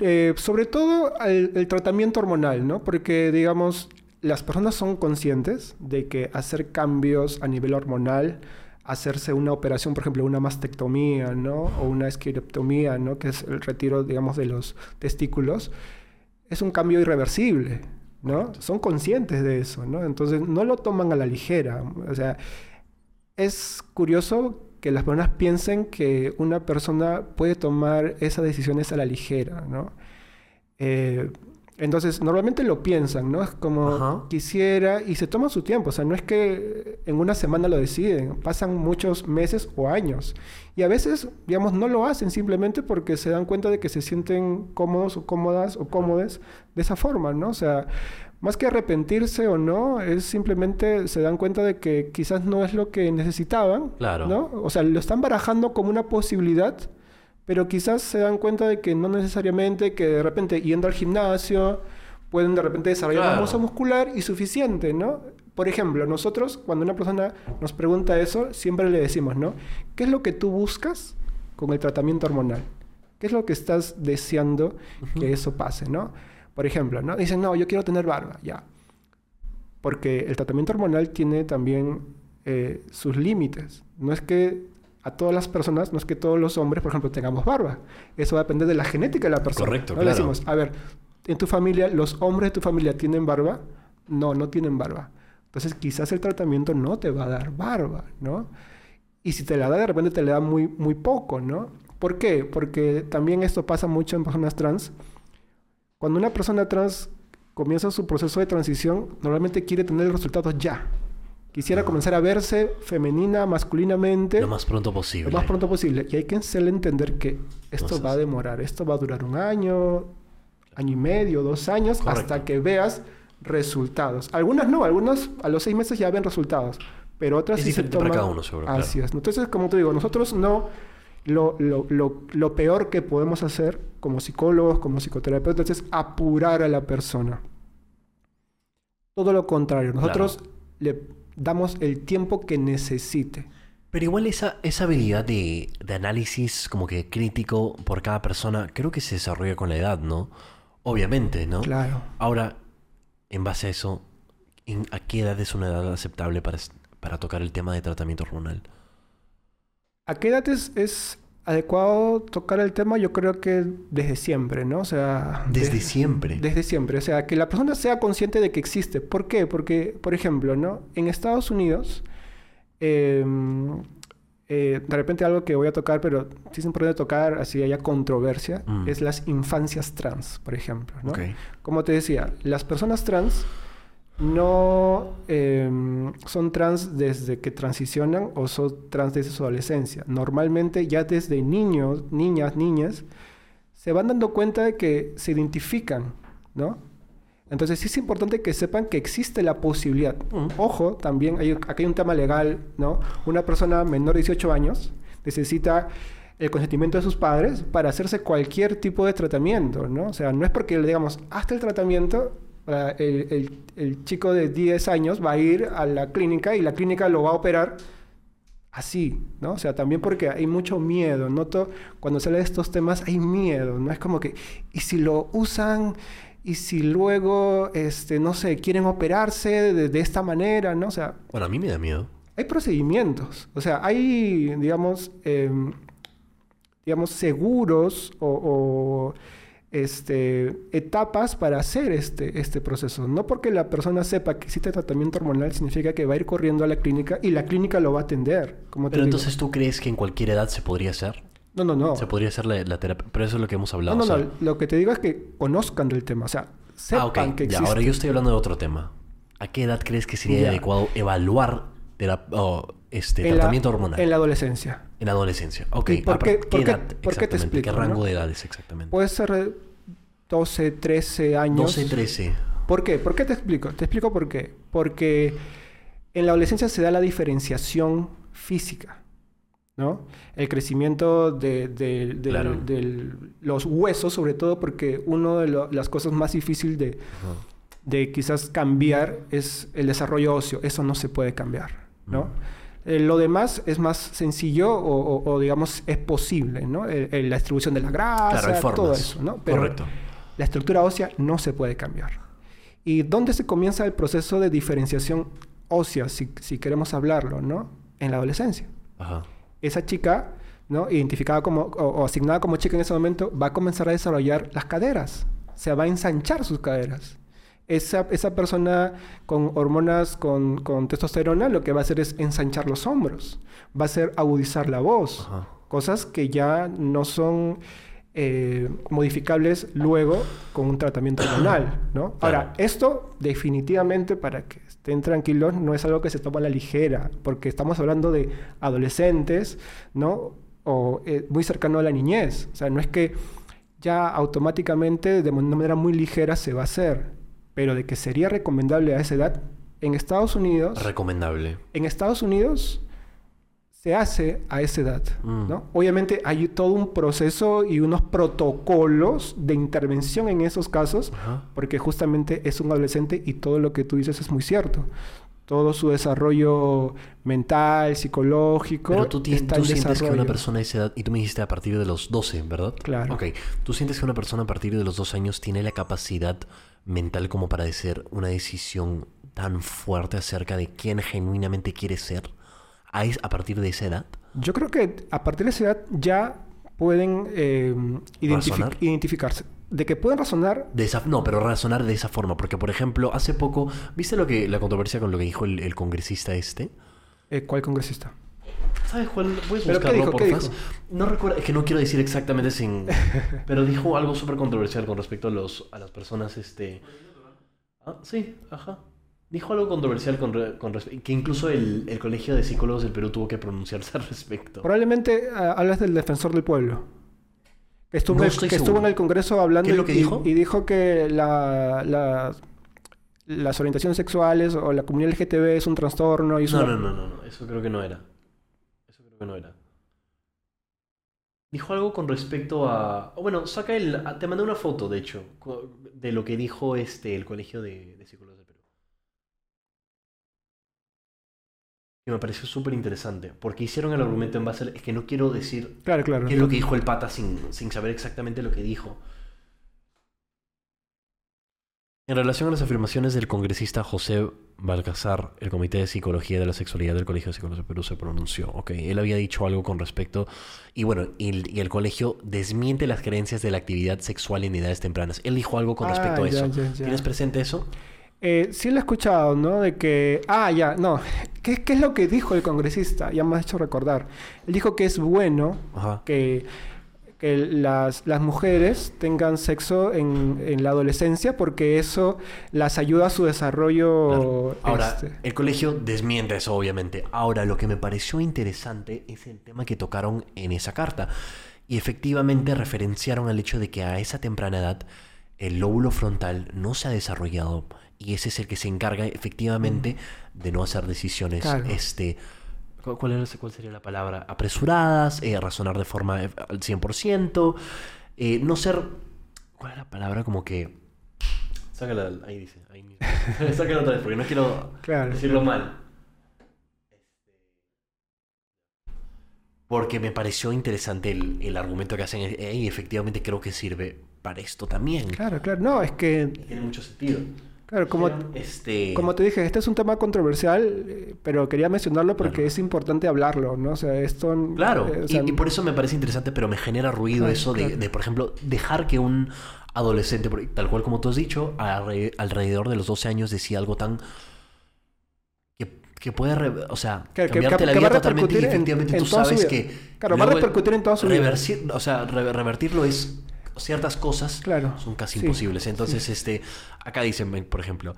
eh, sobre todo el, el tratamiento hormonal, ¿no? Porque, digamos, las personas son conscientes de que hacer cambios a nivel hormonal, hacerse una operación, por ejemplo, una mastectomía, ¿no? O una esquirectomía, ¿no? Que es el retiro, digamos, de los testículos, es un cambio irreversible, ¿no? Son conscientes de eso, ¿no? Entonces no lo toman a la ligera. O sea, es curioso que las personas piensen que una persona puede tomar esas decisiones a la ligera, ¿no? Eh, entonces, normalmente lo piensan, ¿no? Es como Ajá. quisiera y se toman su tiempo. O sea, no es que en una semana lo deciden, pasan muchos meses o años. Y a veces, digamos, no lo hacen simplemente porque se dan cuenta de que se sienten cómodos o cómodas o cómodes de esa forma, ¿no? O sea, más que arrepentirse o no, es simplemente se dan cuenta de que quizás no es lo que necesitaban, Claro. ¿no? O sea, lo están barajando como una posibilidad, pero quizás se dan cuenta de que no necesariamente, que de repente yendo al gimnasio pueden de repente desarrollar Claro. una masa muscular y suficiente, ¿no? Por ejemplo, nosotros cuando una persona nos pregunta eso, siempre le decimos, ¿no? ¿Qué es lo que tú buscas con el tratamiento hormonal? ¿Qué es lo que estás deseando que eso pase, ¿no? Por ejemplo, ¿no? Dicen, no, yo quiero tener barba, ya. Porque el tratamiento hormonal tiene también eh, sus límites. No es que a todas las personas, no es que todos los hombres, por ejemplo, tengamos barba. Eso va a depender de la genética de la persona. Correcto, ¿no? Claro. decimos, a ver, en tu familia, ¿los hombres de tu familia tienen barba? No, no tienen barba. Entonces, quizás el tratamiento no te va a dar barba, ¿no? Y si te la da, de repente te la da muy, muy poco, ¿no? ¿Por qué? Porque también esto pasa mucho en personas trans. Cuando una persona trans comienza su proceso de transición, normalmente quiere tener los resultados ya. Quisiera comenzar a verse femenina, masculinamente, Lo más pronto posible. lo más pronto posible. Y hay que hacerle entender que esto Entonces- va a demorar, esto va a durar un año, año y medio, dos años, Correcto. hasta que veas resultados. Algunas no, algunas a los seis meses ya ven resultados, pero otras Es sí se diferente para toman... cada uno, seguro, claro. Así es. Entonces, como te digo, nosotros no... Lo, lo, lo, lo peor que podemos hacer como psicólogos, como psicoterapeutas, es apurar a la persona. Todo lo contrario, nosotros le damos el tiempo que necesite. Pero igual esa, esa habilidad de, de análisis como que crítico por cada persona, creo que se desarrolla con la edad, ¿no? Obviamente, ¿no? Claro. Ahora, en base a eso, ¿en- ¿a qué edad es una edad aceptable para, para tocar el tema de tratamiento hormonal? ¿A qué edad es, es adecuado tocar el tema? Yo creo que desde siempre, ¿no? O sea... Desde de- siempre. Desde siempre. O sea, que la persona sea consciente de que existe. ¿Por qué? Porque, por ejemplo, ¿no? En Estados Unidos, eh, eh, de repente algo que voy a tocar, pero sí es importante tocar, así haya controversia, Mm. es las infancias trans, por ejemplo, ¿no? Ok. Como te decía, las personas trans no eh, son trans desde que transicionan o son trans desde su adolescencia. Normalmente ya desde niños, niñas, niñas, se van dando cuenta de que se identifican, ¿no? Entonces sí es importante que sepan que existe la posibilidad. Ojo, también hay, aquí hay un tema legal, ¿no? Una persona menor de 18 años necesita el consentimiento de sus padres para hacerse cualquier tipo de tratamiento, ¿no? O sea, no es porque le digamos, hasta el tratamiento, el, el- el chico de 10 años va a ir a la clínica y la clínica lo va a operar así, ¿no? O sea, también porque hay mucho miedo, ¿no? cuando se habla de estos temas hay miedo, ¿no? Es como que, ¿y si lo usan? ¿Y si luego, este, no sé, quieren operarse de, de esta manera, ¿no? O sea, Bueno, a mí me da miedo. hay procedimientos, o sea, hay, digamos, em, digamos, seguros o, o, este, etapas para hacer este, este proceso. No porque la persona sepa que existe tratamiento hormonal significa que va a ir corriendo a la clínica y la clínica lo va a atender. Como Pero digo. entonces tú crees que en cualquier edad se podría hacer. No, no, no. Se podría hacer la, la terapia. Pero eso es lo que hemos No, hablado. no, o sea- no. Lo que te digo es que conozcan del tema. O sea, sepan Ah, que Ya, existe. ahora yo estoy hablando de otro tema. ¿A qué edad crees que sería Ya. adecuado evaluar terap- este, En la- tratamiento hormonal? En la adolescencia. En la adolescencia. Ok. ¿Y por ¿a qué- por qué- edad por qué te explico, ¿Qué rango no? de edades exactamente? Puede ser eh, 12, 13 años. 12, 13. ¿Por qué? ¿Por qué te explico? Te explico por qué. Porque en la adolescencia se da la diferenciación física, ¿no? El crecimiento de, de- de- Claro. de los huesos, sobre todo porque una de lo- las cosas más difíciles de, quizás cambiar es el desarrollo óseo. Eso no se puede cambiar, ¿no? Eh, lo demás es más sencillo o, o- o, digamos, es posible, ¿no? El- el- la distribución de la grasa, Claro, formas. todo eso, ¿no? Pero Correcto. la estructura ósea no se puede cambiar. ¿Y dónde se comienza el proceso de diferenciación ósea, si, si queremos hablarlo, ¿no? En la adolescencia. Ajá. Esa chica, ¿no? Identificada como, o, o asignada como chica en ese momento, va a comenzar a desarrollar las caderas. Se va a ensanchar sus caderas. Esa, esa persona con hormonas, con, con testosterona, lo que va a hacer es ensanchar los hombros. Va a hacer agudizar la voz. Ajá. Cosas que ya no son eh, modificables luego con un tratamiento hormonal, ¿no? Ahora, esto definitivamente, para que estén tranquilos, no es algo que se toma a la ligera, porque estamos hablando de adolescentes, ¿no? O eh, muy cercano a la niñez. O sea, no es que ya automáticamente, de una manera muy ligera, se va a hacer, pero de que sería recomendable a esa edad, en Estados Unidos... Recomendable. En Estados Unidos se hace a esa edad, Mm. ¿no? Obviamente hay todo un proceso y unos protocolos de intervención en esos casos, Ajá. porque justamente es un adolescente y todo lo que tú dices es muy cierto. Todo su desarrollo mental, psicológico, Pero tú, está tú en sientes que una persona de esa edad, y tú me dijiste a partir de los 12, ¿verdad? Claro. Ok, tú sientes que una persona a partir de los 12 años tiene la capacidad mental como para hacer una decisión tan fuerte acerca de quién genuinamente quiere ser a, es- a partir de esa edad. Yo creo que a partir de esa edad ya pueden eh, identificarse. De que pueden razonar, De esa, no, pero razonar de esa forma, porque por ejemplo, hace poco, ¿viste lo que la controversia con lo que dijo el, el congresista este? eh, ¿cuál congresista? ¿Sabes cuál? Puedes ¿Pero qué buscarlo, dijo? ¿Qué dijo? No recuerdo, es que no quiero decir exactamente sin... pero dijo algo súper controversial con respecto a, los, a las personas, este... Ah, sí, ajá. Dijo algo controversial con, re- con respecto... Que incluso el, el Colegio de Psicólogos del Perú tuvo que pronunciarse al respecto. Probablemente ah, hablas del defensor del pueblo. Que estuvo, No que estuvo en el Congreso hablando ¿Qué es lo y- que y, dijo? y dijo que la- la- las orientaciones sexuales o la comunidad LGTB es un trastorno y es No, una- no, no, no, no, eso creo que no era. Creo que no era. Dijo algo con respecto a... oh, bueno, saca el... ah, Te mandé una foto, de hecho, de lo que dijo este, el Colegio de, de Psicólogos del Perú. Que me pareció súper interesante, porque hicieron el argumento en base a... Es que no quiero decir Claro, claro. qué es lo que dijo el pata sin, sin saber exactamente lo que dijo. En relación a las afirmaciones del congresista José Balcazar, el Comité de Psicología de la Sexualidad del Colegio de Psicólogos de Perú se pronunció. Ok, él había dicho algo con respecto. Y bueno, y el, y el colegio desmiente las creencias de la actividad sexual en edades tempranas. Él dijo algo con Ah, respecto a ya, eso. ya, ya. ¿Tienes presente eso? Eh, sí lo he escuchado, ¿no? De que... Ah, ya, no. ¿Qué, qué es lo que dijo el congresista? Ya me has hecho recordar. Él dijo que es bueno Ajá. que, que las, las mujeres tengan sexo en, en la adolescencia porque eso las ayuda a su desarrollo. Claro. Ahora, este, el colegio desmiente eso, obviamente. Ahora, lo que me pareció interesante es el tema que tocaron en esa carta. Y efectivamente referenciaron al hecho de que a esa temprana edad el lóbulo frontal no se ha desarrollado y ese es el que se encarga efectivamente de no hacer decisiones Claro. este ¿cu- ¿cuál, era- cuál sería la palabra? apresuradas, eh, razonar de forma eh, al 100%, eh, no ser ¿cuál es la palabra? como que sácala ahí dice, ahí sácala otra vez porque no quiero Claro. decirlo mal. Porque me pareció interesante el, el argumento que hacen eh, y efectivamente creo que sirve para esto también. Claro, claro. No, es que, Tiene mucho sentido. Claro, como, este, como te dije, este es un tema controversial, eh, pero quería mencionarlo porque Claro. es importante hablarlo, ¿no? O sea, esto... Claro, eh, o y- sea, y, por eso me parece interesante, pero me genera ruido Claro, eso de, claro. de, por ejemplo, dejar que un adolescente, tal cual como tú has dicho, alre- alrededor de los 12 años decía algo tan... que, que puede, re- o sea, que- cambiarte que- la que vida totalmente y repercutir en- efectivamente en tú sabes que... Claro, va a repercutir en toda su vida. O sea, re- revertirlo es... Ciertas cosas Claro, son casi sí, imposibles. Entonces, este, acá dicen, por ejemplo,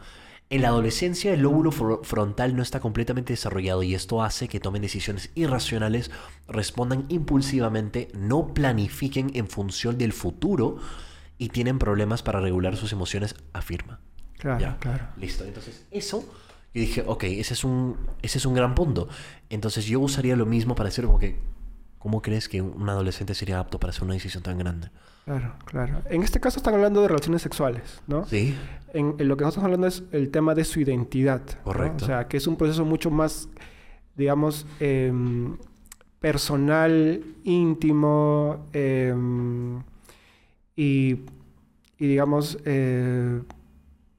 en la adolescencia el lóbulo fro- frontal no está completamente desarrollado y esto hace que tomen decisiones irracionales, respondan impulsivamente, no planifiquen en función del futuro y tienen problemas para regular sus emociones, afirma. Claro, Ya. claro. Listo. Entonces, eso, yo dije, ok, ese es un, ese es un gran punto. Entonces, yo usaría lo mismo para decir como que, ¿cómo crees que un adolescente sería apto para hacer una decisión tan grande? Claro, claro. En este caso están hablando de relaciones sexuales, ¿no? Sí. En, en lo que nosotros estamos hablando es el tema de su identidad. ¿no? Correcto. O sea, que es un proceso mucho más, digamos, em, personal, íntimo em, y, y, digamos, eh,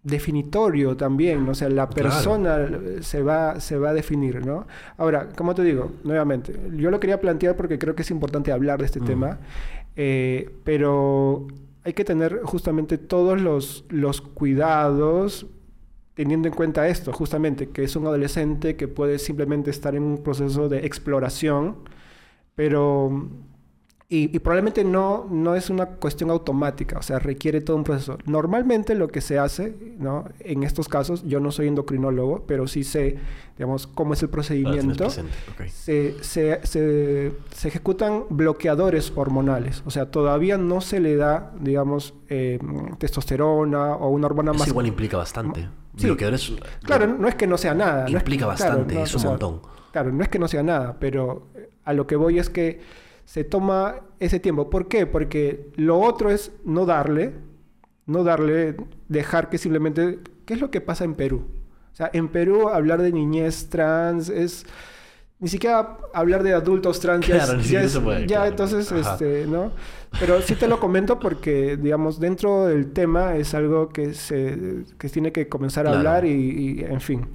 definitorio también. ¿no? O sea, la Claro. persona se, va, se va a definir, ¿no? Ahora, como te digo, nuevamente, yo lo quería plantear porque creo que es importante hablar de este Mm. tema, eh, pero hay que tener justamente todos los, los cuidados teniendo en cuenta esto, justamente, que es un adolescente que puede simplemente estar en un proceso de exploración, pero... Y, y probablemente no, no es una cuestión automática, o sea, requiere todo un proceso. Normalmente lo que se hace, ¿no? En estos casos, yo no soy endocrinólogo, pero sí sé, digamos, cómo es el Ah, procedimiento presente, ok. se, se- se- se ejecutan bloqueadores hormonales. O sea, todavía no se le da, digamos, eh, testosterona o una hormona Eso más... igual implica bastante. Sí. Bloqueadores, Claro, no es que no sea nada. no es- Implica claro, bastante, no, es o un sea, montón. Claro, no es que no sea nada, pero eh, a lo que voy es que se toma ese tiempo. ¿Por qué? Porque lo otro es no darle, no darle, dejar que simplemente... ¿Qué es lo que pasa en Perú? O sea, en Perú hablar de niñez trans es... Ni siquiera hablar de adultos trans ya Claro, es- ni ya siquiera es- se puede, ya claro. entonces, Ajá. este, ¿no? Pero sí te lo comento porque, digamos, dentro del tema es algo que se que tiene que comenzar a Claro. hablar y, y, en fin.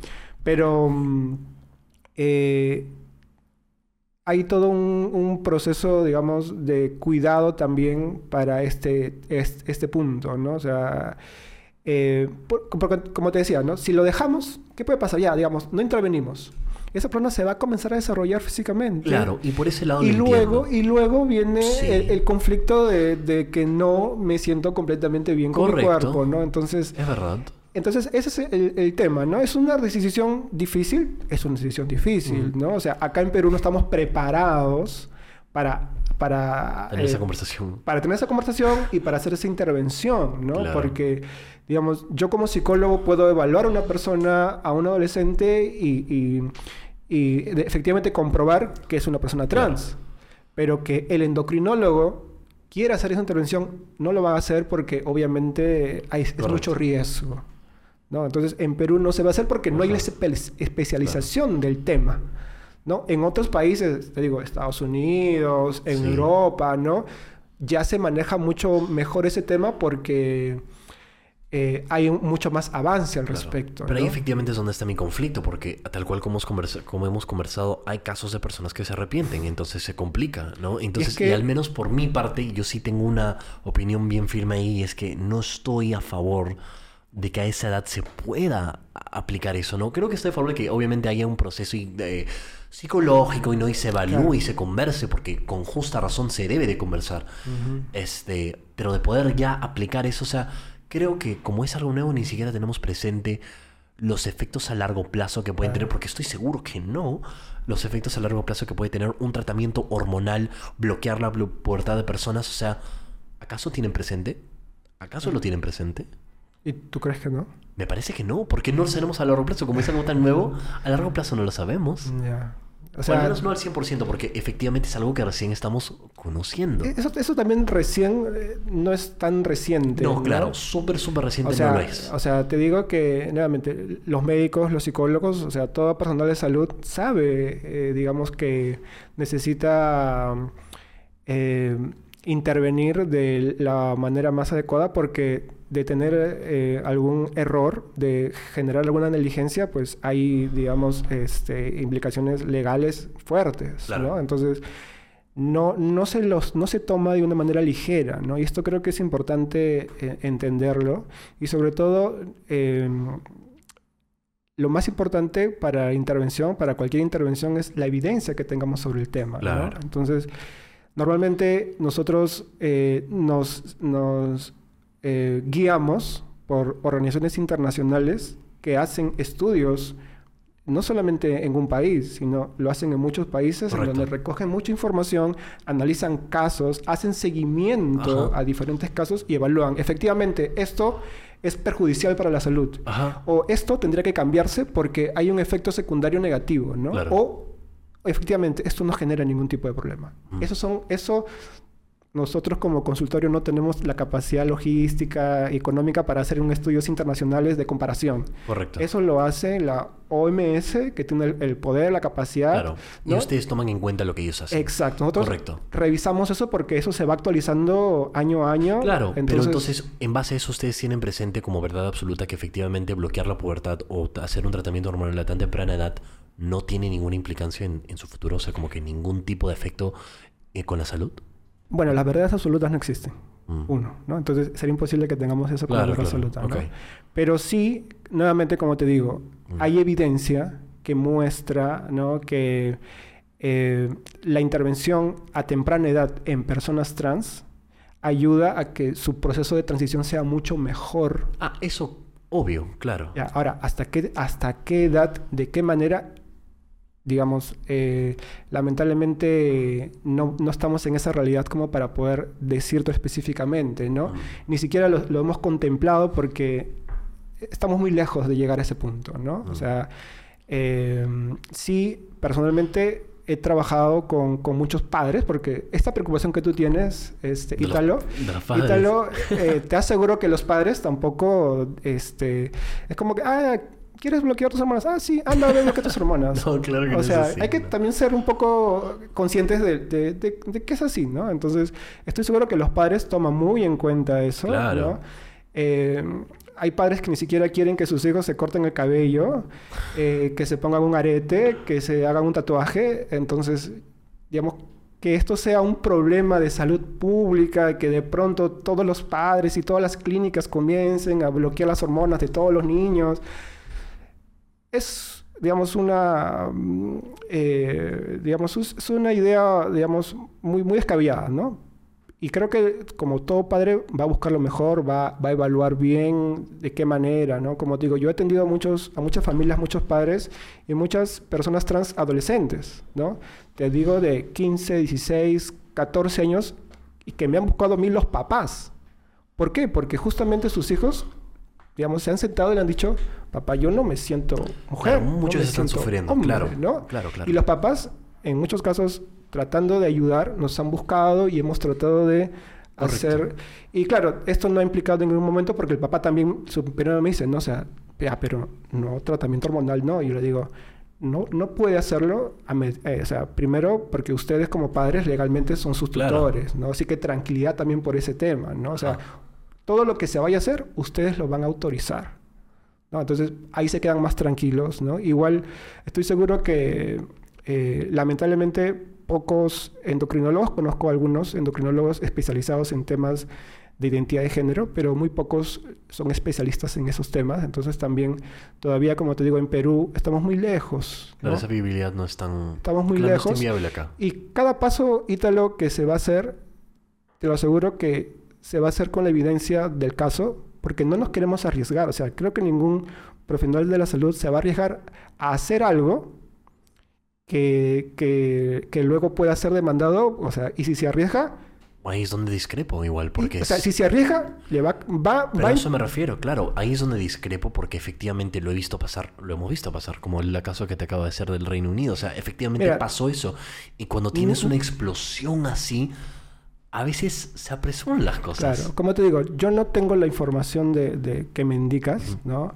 Pero mm, eh, hay todo un, un proceso, digamos, de cuidado también para este, este, este punto, ¿no? O sea, eh, por- porque, como te decía, ¿no? Si lo dejamos, ¿qué puede pasar? Ya, digamos, no intervenimos. Esa persona se va a comenzar a desarrollar físicamente. Claro, y por ese lado Y lo luego, entiendo. y luego viene Sí. el, el conflicto de, de que no me siento completamente bien con mi cuerpo, ¿no? Entonces, Es verdad. Entonces ese es el, el tema, ¿no? Es una decisión difícil, es una decisión difícil. ¿no? O sea, acá en Perú no estamos preparados para... para Tener eh, esa conversación. para tener esa conversación y para hacer esa intervención, ¿no? Claro. Porque, digamos, yo como psicólogo puedo evaluar a una persona, a un adolescente y, y- efectivamente comprobar que es una persona trans. Pero que el endocrinólogo quiera hacer esa intervención, no lo va a hacer porque obviamente hay, es Correcto. mucho riesgo. ¿No? Entonces, en Perú no se va a hacer porque no hay la espe- especialización del tema. ¿no? En otros países, te digo, Estados Unidos, en Sí. Europa, ¿no? Ya se maneja mucho mejor ese tema porque eh, hay un- mucho más avance al Claro. respecto. Pero ahí efectivamente es donde está mi conflicto, porque tal cual como, hemos conversa- como hemos conversado, hay casos de personas que se arrepienten, entonces se complica, ¿no? Entonces, y, que- al menos por mi parte, yo sí tengo una opinión bien firme ahí, es que no estoy a favor de que a esa edad se pueda aplicar eso, ¿no? Creo que estoy a favor de que obviamente haya un proceso y- psicológico y no y se evalúe Claro. y se converse, porque con justa razón se debe de conversar. Este, pero de poder ya aplicar eso, o sea, creo que como es algo nuevo ni siquiera tenemos presente los efectos a largo plazo que pueden tener, porque estoy seguro que no, los efectos a largo plazo que puede tener un tratamiento hormonal, bloquear la pubertad de personas, o sea, ¿acaso tienen presente? ¿Acaso lo tienen presente? ¿Y tú crees que no? Me parece que no, porque no lo sabemos a largo plazo, como es algo tan nuevo, a largo plazo no lo sabemos. Ya. O O, sea, al menos no al 100%, porque efectivamente es algo que recién estamos conociendo. eso, eso también recién eh, no es tan reciente. No, claro, súper, súper reciente O sea, no lo es. o sea, te digo que, nuevamente, los médicos, los psicólogos, o sea, todo personal de salud sabe, eh, digamos, que necesita eh, intervenir de la manera más adecuada porque de tener eh, algún error, de generar alguna negligencia, pues hay, digamos, este, implicaciones legales fuertes, Claro. ¿no? Entonces, no, no, se los, no se toma de una manera ligera, ¿no? Y esto creo que es importante eh, entenderlo. Y sobre todo, eh, lo más importante para intervención, para cualquier intervención, es la evidencia que tengamos sobre el tema. Entonces, normalmente nosotros eh, nos, nos eh, guiamos por organizaciones internacionales que hacen estudios no solamente en un país, sino lo hacen en muchos países Correcto. en donde recogen mucha información, analizan casos, hacen seguimiento Ajá. a diferentes casos y evalúan. Efectivamente, esto es perjudicial para la salud. Ajá. O esto tendría que cambiarse porque hay un efecto secundario negativo, ¿no? Claro. O efectivamente esto no genera ningún tipo de problema. Mm. Eso son, eso nosotros como consultorio no tenemos la capacidad logística y económica para hacer un estudios internacionales de comparación. Correcto. Eso lo hace la OMS, que tiene el, el poder, la capacidad. Claro. Y ustedes toman en cuenta lo que ellos hacen. Exacto. Nosotros Correcto. revisamos eso porque eso se va actualizando año a año. Claro, pero entonces, en base a eso, ustedes tienen presente como verdad absoluta que efectivamente bloquear la pubertad o hacer un tratamiento hormonal a tan temprana edad no tiene ninguna implicancia en, en su futuro, o sea, como que ningún tipo de efecto eh, con la salud. Bueno, las verdades absolutas no existen. Mm. Uno, ¿no? Entonces sería imposible que tengamos eso como Claro, verdad claro. absoluta, ¿no? Pero sí, nuevamente, como te digo, Mm. hay evidencia que muestra, ¿no? Que eh, la intervención a temprana edad en personas trans ayuda a que su proceso de transición sea mucho mejor. Ah, eso, obvio, claro. Ya, ahora, ¿hasta qué, ¿hasta qué edad, de qué manera? Digamos, eh, lamentablemente no, no estamos en esa realidad como para poder decirlo específicamente, ¿no? Ni siquiera lo, lo hemos contemplado porque estamos muy lejos de llegar a ese punto, ¿no? O sea, eh, sí, personalmente he trabajado con, con muchos padres porque esta preocupación que tú tienes, este, Ítalo. Ítalo, eh, te aseguro que los padres tampoco, este, es como que, ah, ¿quieres bloquear tus hormonas? Ah, sí, anda, ve, bloquea tus hormonas. No, claro que no o sea, así, hay que también ser un poco conscientes de, de- de- de que es así, ¿no? Entonces, estoy seguro que los padres toman muy en cuenta eso, Claro. ¿no? Eh, hay padres que ni siquiera quieren que sus hijos se corten el cabello, eh, que se pongan un arete, que se hagan un tatuaje. Entonces, digamos, que esto sea un problema de salud pública, que de pronto todos los padres y todas las clínicas comiencen a bloquear las hormonas de todos los niños, es, digamos, una, eh, digamos, es una idea, digamos, muy, muy descabellada, ¿no? Y creo que como todo padre va a buscar lo mejor, va, va a evaluar bien de qué manera, ¿no? Como digo, yo he atendido a, muchos, a muchas familias, muchos padres y muchas personas trans adolescentes, ¿no? Te digo de 15, 16, 14 años y que me han buscado a mí los papás. ¿Por qué? Porque justamente sus hijos, digamos, se han sentado y le han dicho, papá, yo no me siento mujer. Claro, muchos están sufriendo, hombre", claro, ¿no? claro, claro. Y los papás, en muchos casos, tratando de ayudar, nos han buscado y hemos tratado de hacer... Y claro, esto no ha implicado en ningún momento porque el papá también, su primero me dice, no, o sea, pero no, tratamiento hormonal no. Y yo le digo, no, no puede hacerlo, a me- eh, o sea, primero porque ustedes como padres legalmente son sus Claro. tutores, ¿no? Así que tranquilidad también por ese tema, ¿no? O sea. Todo lo que se vaya a hacer, ustedes lo van a autorizar. ¿no? Entonces ahí se quedan más tranquilos, ¿no? Igual estoy seguro que eh, lamentablemente pocos endocrinólogos, conozco algunos endocrinólogos especializados en temas de identidad de género, pero muy pocos son especialistas en esos temas. Entonces también todavía, como te digo, en Perú estamos muy lejos. ¿no? Claro, esa viabilidad no es tan... Estamos muy claro, no es tan lejos. acá. Y cada paso ítalo que se va a hacer, te lo aseguro que se va a hacer con la evidencia del caso, porque no nos queremos arriesgar. O sea, creo que ningún profesional de la salud se va a arriesgar a hacer algo que, que, que luego pueda ser demandado. O sea, y si se arriesga, Ahí es donde discrepo igual, porque o sea, si se arriesga, le va, va, Pero va a eso me refiero, claro. Ahí es donde discrepo porque efectivamente lo he visto pasar, lo hemos visto pasar, como el caso que te acabo de hacer del Reino Unido. O sea, efectivamente Mira. pasó eso. Y cuando tienes una explosión así, a veces se apresuran las cosas. Claro, como te digo, yo no tengo la información de, de que me indicas, ¿no?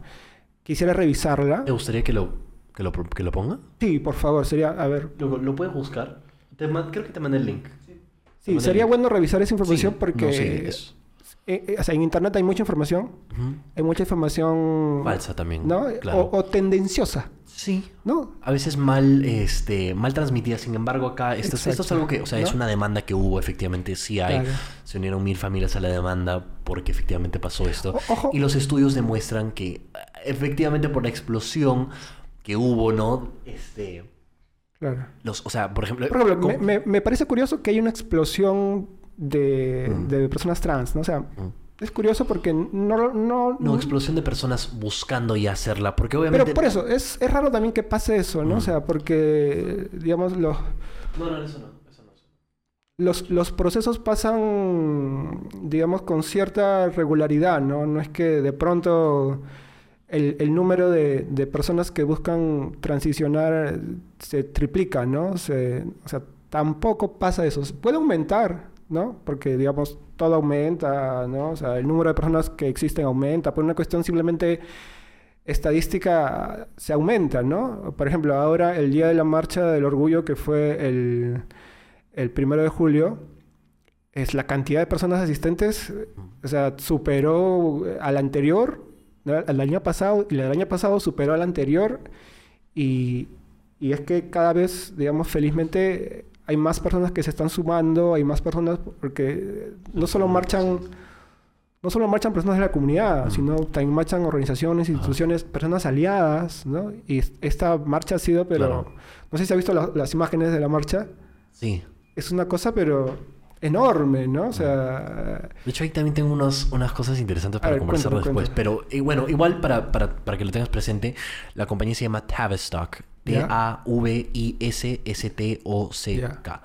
Quisiera revisarla. ¿Te gustaría que lo, que lo, que lo ponga? Sí, por favor, sería, a ver, ¿Lo, lo puedes buscar? Te creo que te mandé el link. sí, sería bueno revisar esa información Sí, porque, no, sí, es eh, eh, o sea, en internet hay mucha información, hay mucha información, falsa también. ¿no? Claro. O, o tendenciosa, Sí, ¿no? a veces mal, este, mal transmitida. Sin embargo, acá esto, es- esto es algo que, o sea, es una demanda que hubo, efectivamente, sí hay. Claro. Se unieron mil familias a la demanda porque efectivamente pasó esto. O- ojo. Y los estudios demuestran que efectivamente por la explosión que hubo, ¿no? Este, Claro. los, o sea, por ejemplo, Por ejemplo, ¿cómo- me, me- me parece curioso que hay una explosión de, Mm. de personas trans, ¿no? O sea, Mm. es curioso porque no... No, No, explosión de personas buscando ya hacerla, porque obviamente... Pero por eso, es, es raro también que pase eso, ¿no? Mm. O sea, porque, digamos, los, No, no, eso no, eso no. los, los procesos pasan, digamos, con cierta regularidad, ¿no? No es que de pronto el, el número de, de personas que buscan transicionar se triplica, ¿no? Se- o sea, tampoco pasa eso. Puede aumentar, ¿no? Porque, digamos, todo aumenta, ¿no? O sea, el número de personas que existen aumenta por una cuestión simplemente estadística se aumenta, ¿no? Por ejemplo, ahora el día de la marcha del orgullo que fue el, el primero de julio, es la cantidad de personas asistentes, o sea, superó al anterior, al año pasado, y el año pasado superó al anterior, y, y es que cada vez, digamos, felizmente hay más personas que se están sumando, hay más personas, porque no solo marchan, no solo marchan personas de la comunidad, Mm. sino también marchan organizaciones, instituciones, personas aliadas, ¿no? Y es- esta marcha ha sido, pero Claro. no sé si ha visto la- las imágenes de la marcha, Sí. es una cosa, pero enorme, ¿no? O sea, De hecho, ahí también tengo unos, unas cosas interesantes para ver, conversar cuéntame, después. cuéntame. Pero eh, bueno, igual para, para, para que lo tengas presente, la compañía se llama Tavistock. Ya. T-A-V-I-S-S-T-O-C-K.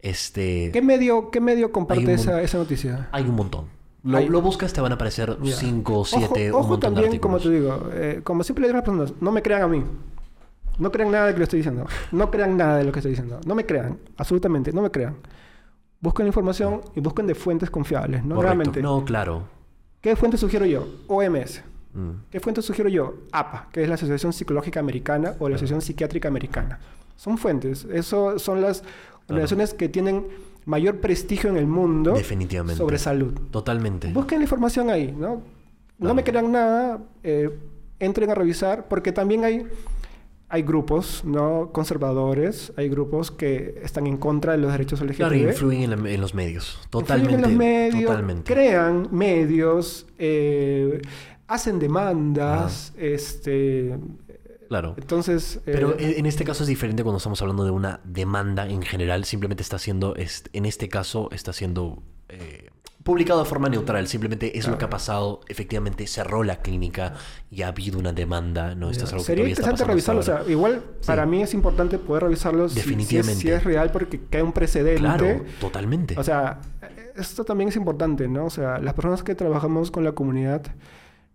Este. ¿qué medio, qué medio comparte esa, esa noticia? Hay un montón. Lo, lo buscas, te van a aparecer Ya. 5, Ojo- 7, ojo, un montón de también, como te digo, eh, como siempre le digo a las personas, no me crean a mí. No crean nada de lo que estoy diciendo. No crean nada de lo que estoy diciendo. No me crean, absolutamente, no me crean. Busquen información y busquen de fuentes confiables, ¿no? Correcto. Realmente. No, claro. ¿Qué fuente sugiero yo? OMS. Mm. ¿Qué fuente sugiero yo? APA, que es la Asociación Psicológica Americana o la Asociación Psiquiátrica Americana. Son fuentes. Eso son las organizaciones que tienen mayor prestigio en el mundo Definitivamente. sobre salud. Totalmente. Busquen la información ahí, ¿no? No me crean nada, eh, entren a revisar, porque también hay, hay grupos, ¿no? Conservadores, hay grupos que están en contra de los derechos LGTB. Claro, influyen en, la- en los medios. Influyen Totalmente. en los medios, Totalmente. crean medios, eh, hacen demandas, este... Claro. Entonces... eh, Pero en en este caso es diferente cuando estamos hablando de una demanda en general. Simplemente está siendo, en este caso, está siendo eh, publicado de forma neutral. Simplemente es lo que ha pasado. Efectivamente cerró la clínica y ha habido una demanda. No, esto es algo que Sería interesante revisarlo. O sea, igual Sí. para mí es importante poder revisarlo si- si es- Definitivamente. Si, es, real porque queda un precedente. Claro, totalmente. O sea, esto también es importante, ¿no? O sea, las personas que trabajamos con la comunidad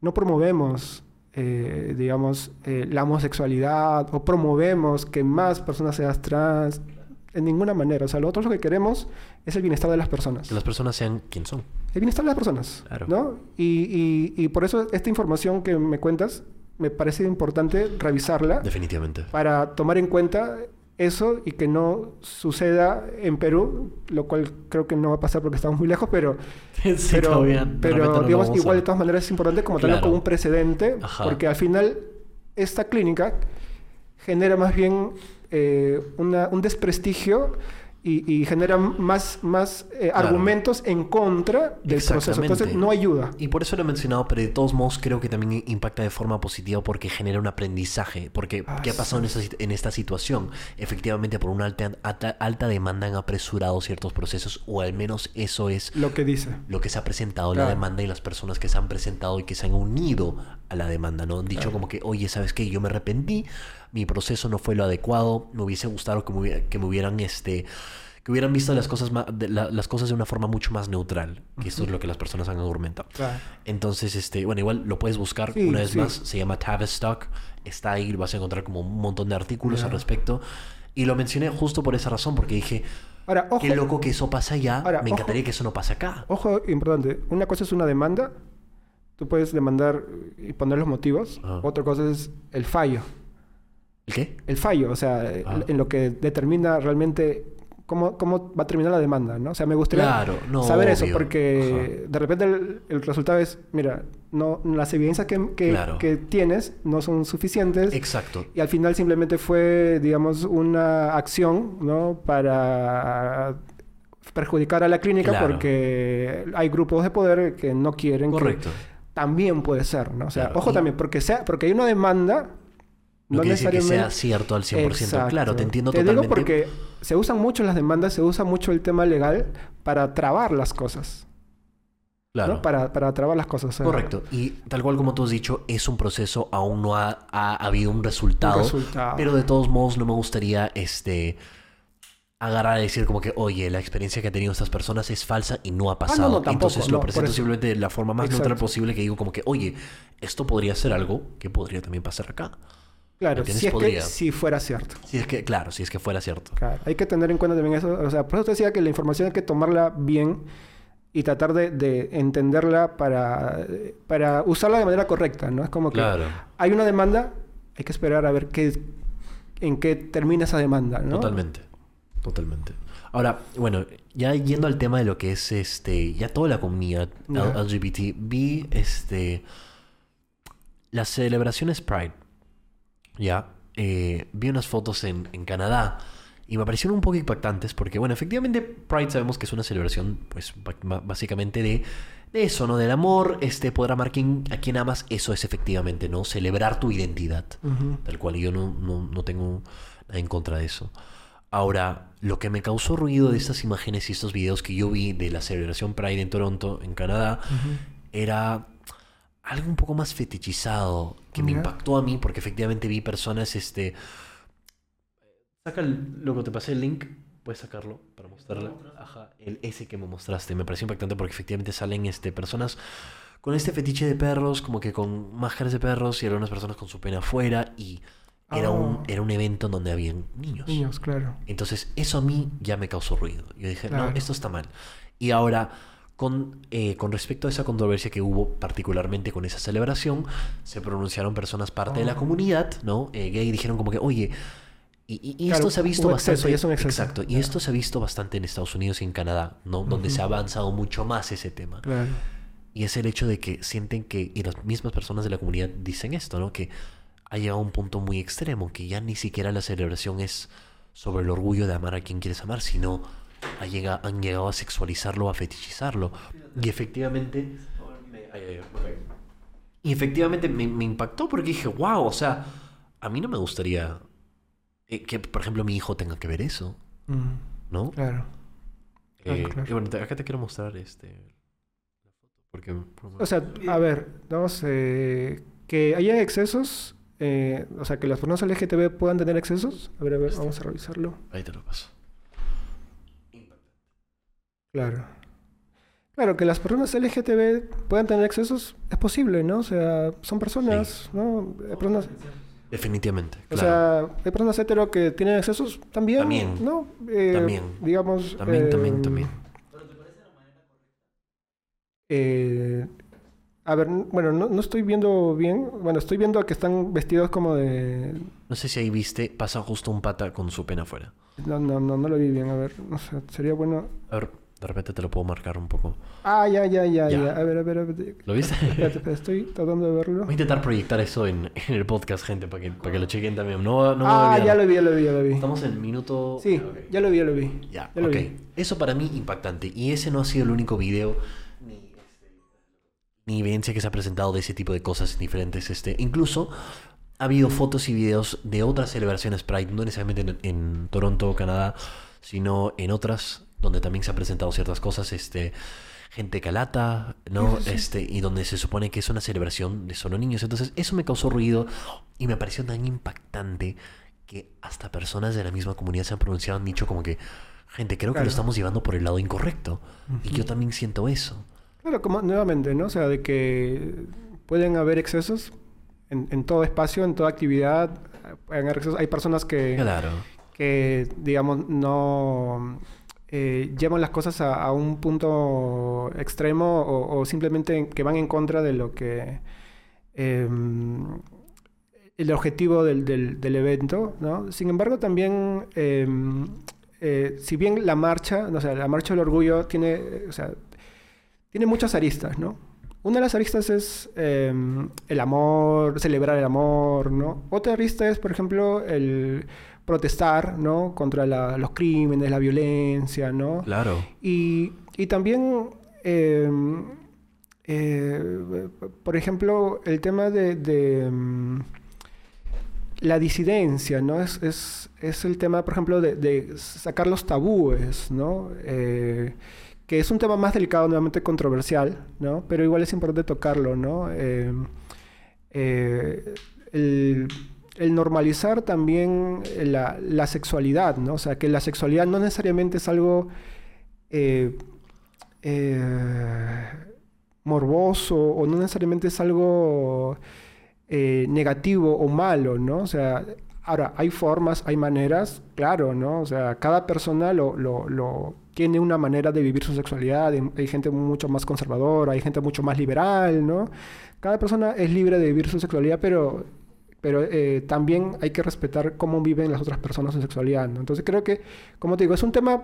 no promovemos, eh, digamos, eh, la homosexualidad o promovemos que más personas sean trans en ninguna manera. O sea, nosotros lo que queremos es el bienestar de las personas. que las personas sean quien son. El bienestar de las personas, Claro. ¿no? Y, y- y por eso esta información que me cuentas me parece importante revisarla Definitivamente. para tomar en cuenta eso y que no suceda en Perú, lo cual creo que no va a pasar porque estamos muy lejos, pero, Sí, pero, de pero, no digamos, igual de todas maneras es importante como tenerlo Claro. como un precedente, Ajá. porque al final esta clínica genera más bien eh, una- un desprestigio y, y genera más, más eh, Claro. argumentos en contra del proceso. Entonces no ayuda. Y por eso lo he mencionado, pero de todos modos creo que también impacta de forma positiva porque genera un aprendizaje. Porque, Ah, ¿qué ha pasado en sí. esta, en esta situación? Efectivamente, por una alta, alta, alta demanda han apresurado ciertos procesos, o al menos eso es Lo que dice. lo que se ha presentado, la demanda y las personas que se han presentado y que se han unido a la demanda, ¿no? Han dicho como que, oye, ¿sabes qué? Yo me arrepentí, mi proceso no fue lo adecuado, me hubiese gustado que me, hubiera- que me hubieran, este, que hubieran visto las cosas, ma- de, la- las cosas de una forma mucho más neutral, que esto es lo que las personas han argumentado. Claro. Entonces, este, bueno, igual lo puedes buscar Sí, una vez sí. más, se llama Tavistock, está ahí, vas a encontrar como un montón de artículos al respecto. Y lo mencioné justo por esa razón, porque dije, Ahora, ojo, qué loco que eso pasa allá, Ahora, me ojo. encantaría que eso no pase acá. ojo importante. Una cosa es una demanda. Tú puedes demandar y poner los motivos. Otra cosa es el fallo. ¿El qué? El fallo, o sea, Ah. en lo que determina realmente cómo, cómo va a terminar la demanda, ¿no? O sea, me gustaría Claro, no, saber eso, porque de repente el, el resultado es, mira, no, las evidencias que, que- Claro. que tienes no son suficientes. Exacto. Y al final simplemente fue, digamos, una acción, ¿no? Para perjudicar a la clínica Claro. porque hay grupos de poder que no quieren que- Correcto. También puede ser, ¿no? O sea, ojo Y- también, porque, sea, porque hay una demanda... No, quiere decir que sea cierto al 100%. Exacto. Claro, te entiendo Te totalmente. digo porque se usan mucho las demandas, se usa mucho el tema legal para trabar las cosas. Claro. ¿no? Para, para trabar las cosas. o sea, Correcto. Y tal cual como tú has dicho, es un proceso, aún no ha, ha habido un resultado. Un resultado. Pero de todos modos no me gustaría este agarrar a decir como que, oye, la experiencia que han tenido estas personas es falsa y no ha pasado. Ah, no, tampoco, Entonces lo no, presento simplemente de la forma más neutral posible que digo como que, oye, esto podría ser algo que podría también pasar acá. Claro, si es que si fuera cierto. Si es que, claro, si es que fuera cierto. Claro, hay que tener en cuenta también eso. O sea, por eso te decía que la información hay que tomarla bien y tratar de, de entenderla para, para usarla de manera correcta, ¿no? Es como que Claro. hay una demanda, hay que esperar a ver qué, en qué termina esa demanda, ¿no? Totalmente. Totalmente. Ahora, bueno, ya yendo al tema de lo que es este, ya toda la comunidad Ya. LGBT, vi este las celebraciones Pride. Ya, eh, vi unas fotos en, en Canadá y me parecieron un poco impactantes porque, bueno, efectivamente Pride sabemos que es una celebración, pues, básicamente de, de eso, ¿no? Del amor, este, poder amar quien, a quien amas, eso es efectivamente, ¿no? Celebrar tu identidad. Ujú. Tal cual, yo no, no, no tengo nada en contra de eso. Ahora, lo que me causó ruido de estas imágenes y estos videos que yo vi de la celebración Pride en Toronto, en Canadá, era algo un poco más fetichizado que me impactó a mí porque efectivamente vi personas, este... Saca el, luego te pasé el link, puedes sacarlo para mostrarle. Ajá, el ese que me mostraste, me pareció impactante porque efectivamente salen este, personas con este fetiche de perros, como que con máscaras de perros y algunas personas con su pena afuera y era, un, Oh. era un evento en donde habían niños. Niños, claro. Entonces, eso a mí ya me causó ruido. Yo dije, Claro. no, esto está mal. Y ahora, con, eh, con respecto a esa controversia que hubo, particularmente con esa celebración, se pronunciaron personas parte de la Oh. comunidad, ¿no? Eh, gay, dijeron como que, oye, y, y- y Claro, esto se ha visto exceso, bastante. y. Exacto. Y Ya. esto se ha visto bastante en Estados Unidos y en Canadá, ¿no? Donde se ha avanzado mucho más ese tema. Claro. Y es el hecho de que sienten que, y las mismas personas de la comunidad dicen esto, ¿no? Que ha llegado a un punto muy extremo, que ya ni siquiera la celebración es sobre el orgullo de amar a quien quieres amar, sino han llegado a sexualizarlo, a fetichizarlo. Y efectivamente... Y efectivamente me, me impactó porque dije, wow, o sea, a mí no me gustaría eh, que, por ejemplo, mi hijo tenga que ver eso. ¿no? Claro. Eh, claro. Bueno, te- acá te quiero mostrar este... Porque... O sea, a ver, vamos, eh, que haya excesos, eh, o sea, que las personas LGTB puedan tener excesos. A ver, a ver, vamos a revisarlo. Ahí te lo paso. Claro. Claro, que las personas LGTB puedan tener excesos es posible, ¿no? O sea, son personas, ¿no? Personas, Definitivamente. o sea, hay personas hetero que tienen excesos también, También. ¿no? Eh, También. Digamos. También, también, eh, también. Eh, a ver, bueno, no, no estoy viendo bien. Bueno, estoy viendo que están vestidos como de. No sé si ahí viste, pasa justo un pata con su pena afuera. No, no, no, no lo vi bien. A ver, no sé, sería bueno. A ver, De repente te lo puedo marcar un poco. Ah, ya, ya, ya, Ya. ya. A ver, a ver, a ver. ¿Lo viste? Espérate, estoy tratando de verlo. Voy a intentar proyectar eso en, en el podcast, gente, para que, para que lo chequen también. No, no ah, ya lo vi, ya lo vi, ya lo vi. Estamos en minuto... Sí, Ok. ya lo vi, ya lo vi. Ya, Ya lo ok. vi. Eso para mí impactante. Y ese no ha sido el único video ni, ni evidencia que se ha presentado de ese tipo de cosas diferentes. Este, incluso ha habido fotos y videos de otras celebraciones Pride, no necesariamente en, en Toronto, Canadá, sino en otras donde también se han presentado ciertas cosas. Este, gente calata, ¿no? Este, y donde se supone que es una celebración de solo niños. Entonces, eso me causó ruido y me pareció tan impactante que hasta personas de la misma comunidad se han pronunciado, han dicho como que, gente, creo que lo estamos llevando por el lado incorrecto. Y yo también siento eso. Claro, como nuevamente, ¿no? O sea, de que pueden haber excesos en, en todo espacio, en toda actividad. Hay personas que, Claro. que digamos, no eh, llevan las cosas a, un punto extremo o, simplemente que van en contra de lo que... em, el objetivo del, del- evento, ¿no? Sin embargo, también, em, eh, si bien la marcha, o sea, la marcha del orgullo tiene, o sea, tiene muchas aristas, ¿no? Una de las aristas es em, el amor, celebrar el amor, ¿no? Otra arista es, por ejemplo, el protestar, ¿no? Contra la- los crímenes, la violencia, ¿no? Claro. Y, y también, em, eh, por ejemplo, el tema de, de, em, la disidencia, ¿no? Es, es, es el tema, por ejemplo, de, de sacar los tabúes, ¿no? Eh, que es un tema más delicado, nuevamente controversial, ¿no? Pero igual es importante tocarlo, ¿no? Eh, eh, el, normalizar también la, la sexualidad, ¿no? O sea, que la sexualidad no necesariamente es algo eh, eh, morboso o no necesariamente es algo eh, negativo o malo, ¿no? O sea, ahora, hay formas, hay maneras, claro, ¿no? O sea, cada persona lo- tiene una manera de vivir su sexualidad, hay- gente mucho más conservadora, hay gente mucho más liberal, ¿no? Cada persona es libre de vivir su sexualidad, pero, pero eh, también hay que respetar cómo viven las otras personas su sexualidad, ¿no? Entonces creo que, como te digo, es un tema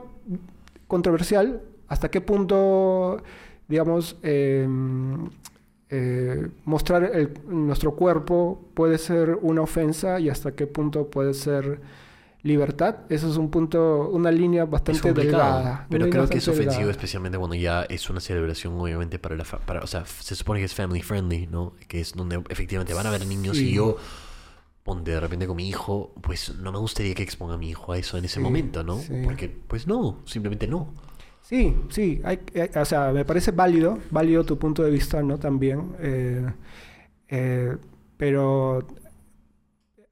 controversial, hasta qué punto, digamos, eh, eh, mostrar nuestro cuerpo puede ser una ofensa y hasta qué punto puede ser libertad. Eso es un punto, una línea bastante delgada. pero creo que es ofensivo, delgada. especialmente cuando ya es una celebración, obviamente, para la... fa- para, o sea, se supone que es family friendly, ¿no? Que es donde efectivamente van a haber niños Sí. y yo, ponte de repente con mi hijo, pues no me gustaría que exponga a mi hijo a eso en ese Sí, momento, ¿no? sí. Porque, pues no, simplemente no. Sí, sí, hay, hay- o sea, me parece válido, válido tu punto de vista, ¿no? También, eh, eh, pero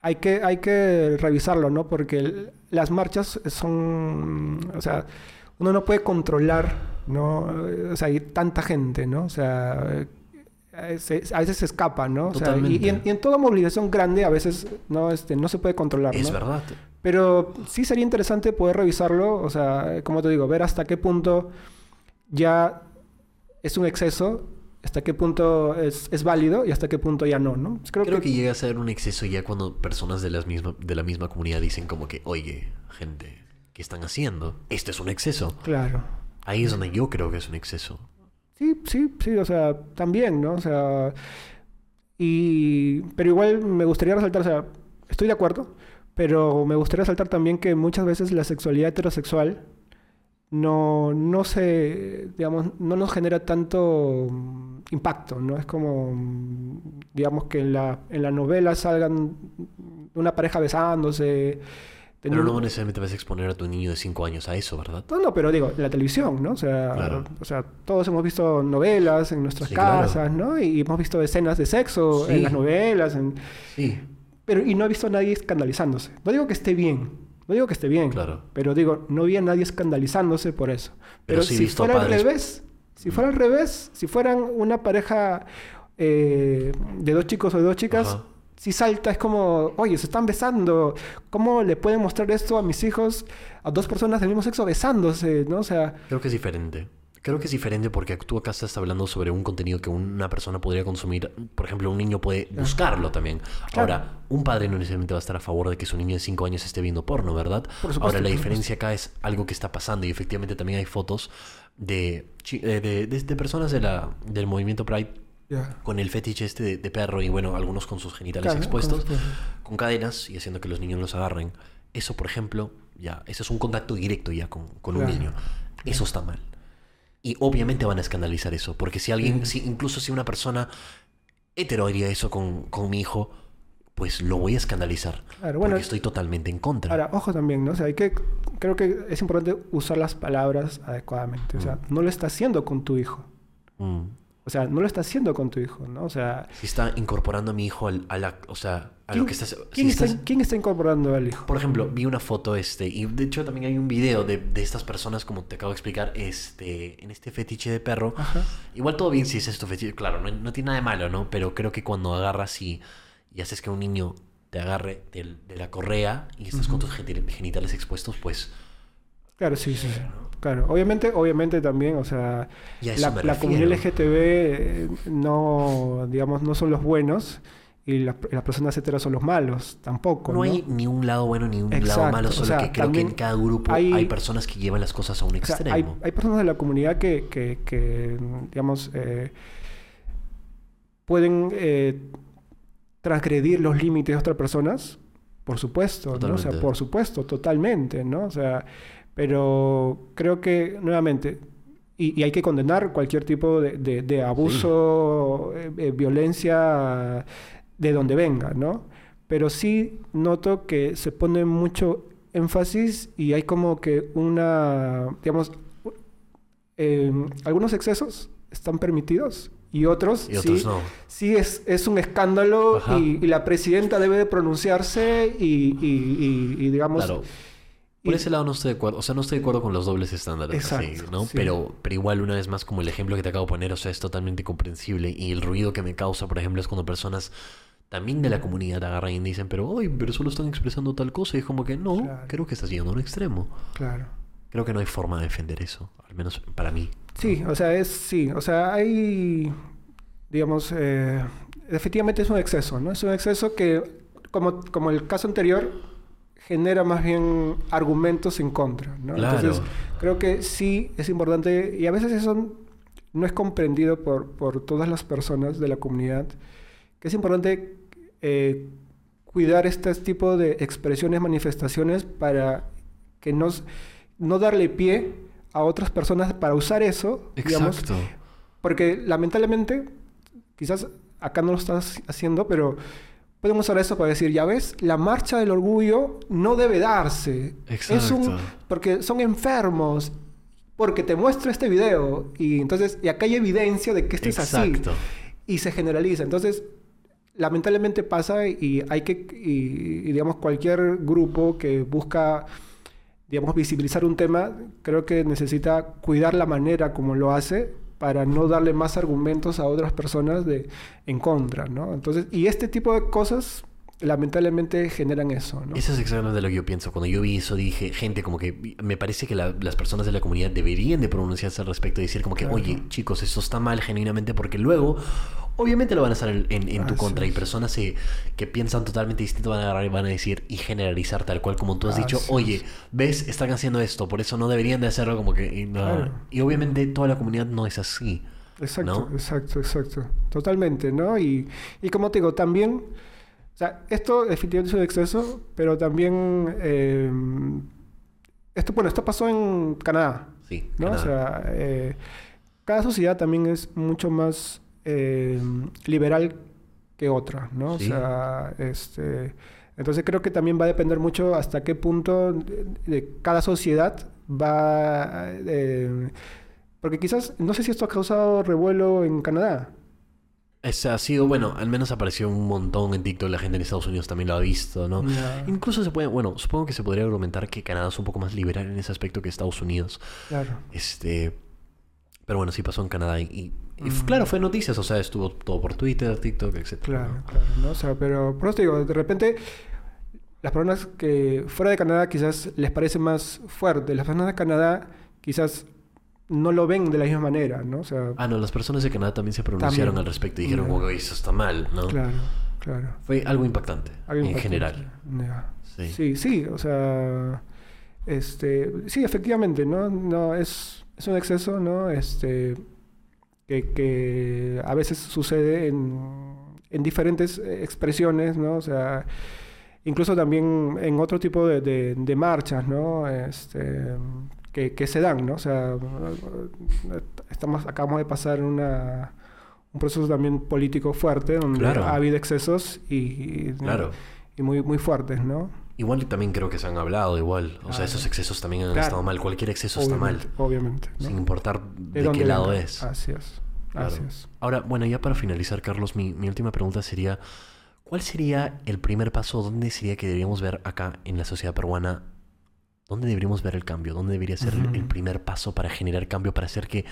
hay que, hay que revisarlo, ¿no? Porque el- las marchas son, o sea, uno no puede controlar, ¿no? O sea, hay tanta gente, ¿no? O sea, eh, se- a veces se escapa, ¿no? O sea, y, en, y en toda movilización grande a veces no, este, no se puede controlar, Es ¿no? verdad. Pero sí sería interesante poder revisarlo, o sea, como te digo, ver hasta qué punto ya es un exceso, hasta qué punto es, es válido y hasta qué punto ya no, ¿no? Creo, Creo que, que llega a ser un exceso ya cuando personas de, las misma, de la misma comunidad dicen como que, oye, gente, ¿qué están haciendo? Esto es un exceso. Claro. Ahí es donde yo creo que es un exceso. Sí, sí, sí, o sea, también, ¿no? O sea, y, pero igual me gustaría resaltar, o sea, estoy de acuerdo, pero me gustaría resaltar también que muchas veces la sexualidad heterosexual no, no se, digamos, no nos genera tanto mm, impacto, ¿no? Es como, mm, digamos, que en la, en la novela salgan una pareja besándose. Pero no necesariamente vas a exponer a tu niño de 5 años a eso, ¿verdad? no, no, pero digo, en la televisión, ¿no? O sea, Claro. o sea, todos hemos visto novelas en nuestras Sí, claro. casas, ¿no? Y hemos visto escenas de sexo Sí. en las novelas, en- Sí. pero y no he visto a nadie escandalizándose. No digo que esté bien, no digo que esté bien, Claro. pero digo, no vi a nadie escandalizándose por eso. Pero Pero, sí he si fuera al revés, si fuera al revés, si fueran una pareja eh, de dos chicos o de dos chicas, Ajá. si salta es como, oye, se están besando. ¿Cómo le pueden mostrar esto a mis hijos, a dos personas del mismo sexo besándose, ¿no? O sea, Creo que es diferente. Creo que es diferente porque tú acá estás hablando sobre un contenido que una persona podría consumir. Por ejemplo, un niño puede buscarlo también. Claro. Ahora, un padre no necesariamente va a estar a favor de que su niño de 5 años esté viendo porno, ¿verdad? Por supuesto, Ahora, la diferencia acá es algo que está pasando y efectivamente también hay fotos de, eh, de, de- de personas de la, del movimiento Pride Ya. con el fetiche este de, de perro y bueno, algunos con sus genitales Claro, expuestos, con- con cadenas y haciendo que los niños los agarren. Eso, por ejemplo, ya, eso es un contacto directo ya con, con un niño. Eso está mal. Y obviamente van a escandalizar eso, porque si alguien, si, incluso si una persona hetero haría eso con, con mi hijo, pues lo voy a escandalizar. Claro, bueno, porque estoy totalmente en contra. Ahora, ojo también, ¿no? O sea, hay que, creo que es importante usar las palabras adecuadamente. O sea, no lo está haciendo con tu hijo. Mm. O sea, no lo está haciendo con tu hijo, ¿no? O sea, Si está incorporando a mi hijo al- a la, o sea, a lo que estás... ¿quién, si está, estás- quién está incorporando al hijo? Por ejemplo, vi una foto este, y de hecho también hay un video de, de estas personas, como te acabo de explicar, este, en este fetiche de perro. Ajá. Igual todo bien si es esto fetiche, claro, no, no tiene nada de malo, ¿no? Pero creo que cuando agarras y, y haces que un niño te agarre del- de, la correa y estás con tus geni- genitales expuestos, pues Claro, sí, sí. Claro, obviamente, obviamente también, o sea, la, comunidad. LGTB eh, no, digamos, no son los buenos y las, las personas heteras son los malos, tampoco. no, ¿no? hay ni un lado bueno ni un lado malo, o solo sea, que creo que en cada grupo hay- hay, personas que llevan las cosas a un O sea, extremo. hay, hay personas de la comunidad que, que- que, digamos, eh, pueden eh, transgredir los límites de otras personas, por supuesto, ¿no? O sea, por supuesto, totalmente, ¿no? O sea, pero creo que, nuevamente, y, y hay que condenar cualquier tipo de, de- de abuso, eh, eh, violencia, de donde venga, ¿no? Pero sí noto que se pone mucho énfasis y hay como que una, digamos, eh, algunos excesos están permitidos y otros, y otros sí, no. sí es, es un escándalo y, y la presidenta debe de pronunciarse y- y, digamos... Claro. Por y- ese lado no estoy de acuerdo. O sea, no estoy de acuerdo con los dobles estándares. así, ¿no? sí. Pero, pero igual, una vez más, como el ejemplo que te acabo de poner, o sea, es totalmente comprensible. Y el ruido que me causa, por ejemplo, es cuando personas también de la comunidad agarran y dicen, pero, ay, pero solo están expresando tal cosa. Y es como que, no, Claro. creo que estás llegando a un extremo. Claro. Creo que no hay forma de defender eso. Al menos para mí. Sí, o sea, es, sí, o sea, hay, digamos, eh, efectivamente es un exceso, ¿no? Es un exceso que, como, como el caso anterior, genera más bien argumentos en contra, ¿no? Claro. Entonces, creo que sí es importante, y a veces eso no es comprendido por, por todas las personas de la comunidad, que es importante eh, cuidar este tipo de expresiones, manifestaciones para que nos, no darle pie a otras personas para usar eso, digamos, Exacto. porque lamentablemente, quizás acá no lo estás haciendo, pero podemos usar eso para decir, ya ves, la marcha del orgullo no debe darse. Es un, Exacto. porque son enfermos, porque te muestro este video y entonces, y acá hay evidencia de que esto es así. Exacto. Y se generaliza. Entonces, lamentablemente pasa y hay que, y, y, digamos, cualquier grupo que busca, digamos, visibilizar un tema, creo que necesita cuidar la manera como lo hace para no darle más argumentos a otras personas de, en contra, ¿no? Entonces, y este tipo de cosas lamentablemente generan eso, ¿no? Eso es exactamente lo que yo pienso. Cuando yo vi eso dije, gente, como que me parece que la- las personas de la comunidad deberían de pronunciarse al respecto y decir como que, Claro. oye, chicos, esto está mal genuinamente porque luego, obviamente lo van a hacer en, en- en tu contra y personas que piensan totalmente distinto van a agarrar y van a decir y generalizar tal cual como tú has dicho, oye, es. ves, están haciendo esto, por eso no deberían de hacerlo como que... Y, no. Claro. Y obviamente toda la comunidad no es así. Exacto, ¿no? exacto, exacto. Totalmente, ¿no? Y, y como te digo, también, o sea, esto definitivamente es un exceso, pero también, eh, esto, bueno, esto pasó en Canadá, Sí, ¿no? O sea, eh, cada sociedad también es mucho más eh, liberal que otra, ¿no? Sí. O sea, este, entonces creo que también va a depender mucho hasta qué punto de, de cada sociedad va... eh, porque quizás, no sé si esto ha causado revuelo en Canadá. Ese ha sido, bueno, al menos apareció un montón en TikTok, la gente en Estados Unidos también lo ha visto, ¿no? Incluso se puede, bueno, supongo que se podría argumentar que Canadá es un poco más liberal en ese aspecto que Estados Unidos. Claro. Este, pero bueno, sí pasó en Canadá y, y- Mm. claro, fue noticias, o sea, estuvo todo por Twitter, TikTok, etc. Claro, claro, ¿no? O sea, pero por eso te digo, de repente las personas que fuera de Canadá quizás les parece más fuerte, las personas de Canadá quizás no lo ven de la misma manera, ¿no? O sea, Ah, no, las personas de Canadá también se pronunciaron También. al respecto y dijeron, que eso está mal, ¿no? claro, claro. Fue algo impactante, Algo en impactante. general. Sí. Sí, sí, o sea, este, sí, efectivamente, ¿no? No es, es un exceso, ¿no? Este, que, que a veces sucede en, en diferentes expresiones, ¿no? O sea, incluso también en otro tipo de, de- de marchas, ¿no? Este, que, que se dan, ¿no? O sea, estamos, acabamos de pasar una, un proceso también político fuerte, donde Claro. ha habido excesos y, y- Claro. y muy, muy fuertes, ¿no? Igual también creo que se han hablado igual. O sea, Claro. esos excesos también han Claro. estado mal. Cualquier exceso está mal. Obviamente. Sin importar de, qué lado venga. es. Así es. Claro. Así es. Ahora, bueno, ya para finalizar, Carlos, mi, mi última pregunta sería, ¿cuál sería el primer paso? ¿Dónde sería que deberíamos ver acá en la sociedad peruana? ¿Dónde deberíamos ver el cambio? ¿Dónde debería ser el- primer paso para generar cambio, para hacer que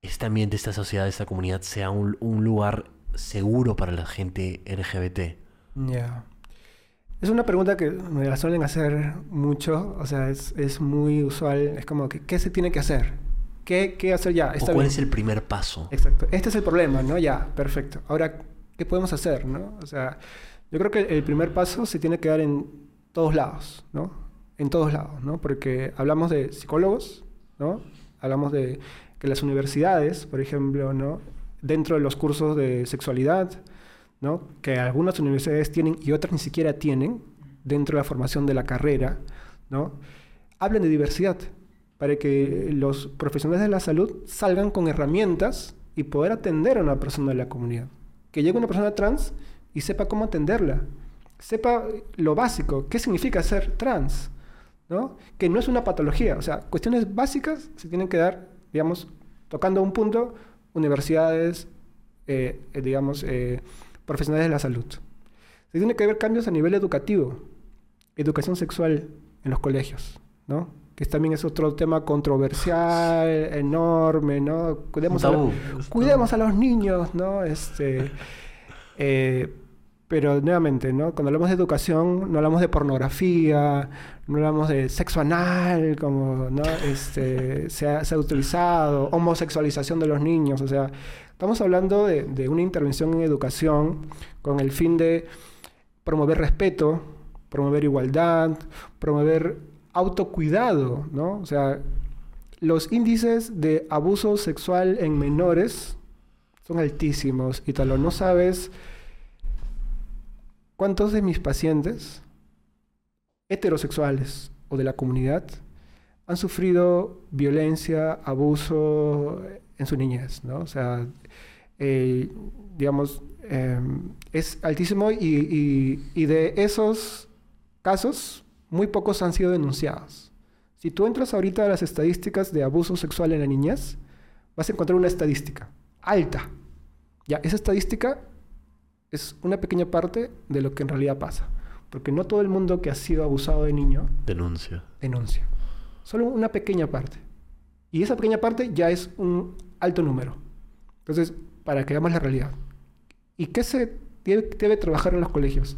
este ambiente, esta sociedad, esta comunidad sea un, un lugar seguro para la gente LGBT? Ya. Es una pregunta que me la suelen hacer mucho, o sea, es, es muy usual, es como que, ¿qué se tiene que hacer? ¿Qué, qué hacer ya? ¿O cuál bien. es el primer paso? Exacto. Este es el problema, ¿no? Ya, perfecto. Ahora, ¿qué podemos hacer, no? O sea, yo creo que el primer paso se tiene que dar en todos lados, ¿no? En todos lados, ¿no? Porque hablamos de psicólogos, ¿no? Hablamos de que las universidades, por ejemplo, ¿no? Dentro de los cursos de sexualidad, ¿no? Que algunas universidades tienen y otras ni siquiera tienen dentro de la formación de la carrera, ¿no? Hablen de diversidad para que los profesionales de la salud salgan con herramientas y poder atender a una persona de la comunidad. Que llegue una persona trans y sepa cómo atenderla. Sepa lo básico, qué significa ser trans, ¿no? Que no es una patología, o sea, cuestiones básicas se tienen que dar, digamos, tocando un punto, universidades, eh, digamos, eh, profesionales de la salud. Se tiene que haber cambios a nivel educativo, educación sexual en los colegios, ¿no? Que también es otro tema controversial, enorme, ¿no? Cuidemos, a, lo- a los niños, ¿no? Este, eh, pero nuevamente, ¿no? Cuando hablamos de educación, no hablamos de pornografía, no hablamos de sexo anal, como ¿no? este, se, ha, se ha utilizado, homosexualización de los niños, o sea, estamos hablando de, de una intervención en educación con el fin de promover respeto, promover igualdad, promover autocuidado, ¿no? O sea, los índices de abuso sexual en menores son altísimos. Y tal, no sabes cuántos de mis pacientes heterosexuales o de la comunidad han sufrido violencia, abuso en su niñez, ¿no? O sea, eh, digamos, eh, es altísimo y- y de esos casos, muy pocos han sido denunciados. Si tú entras ahorita a las estadísticas de abuso sexual en la niñez, vas a encontrar una estadística alta. Ya, esa estadística es una pequeña parte de lo que en realidad pasa. Porque no todo el mundo que ha sido abusado de niño Denuncia. denuncia. Solo una pequeña parte. Y esa pequeña parte ya es un alto número. Entonces, para que veamos la realidad. ¿Y qué se debe, debe trabajar en los colegios?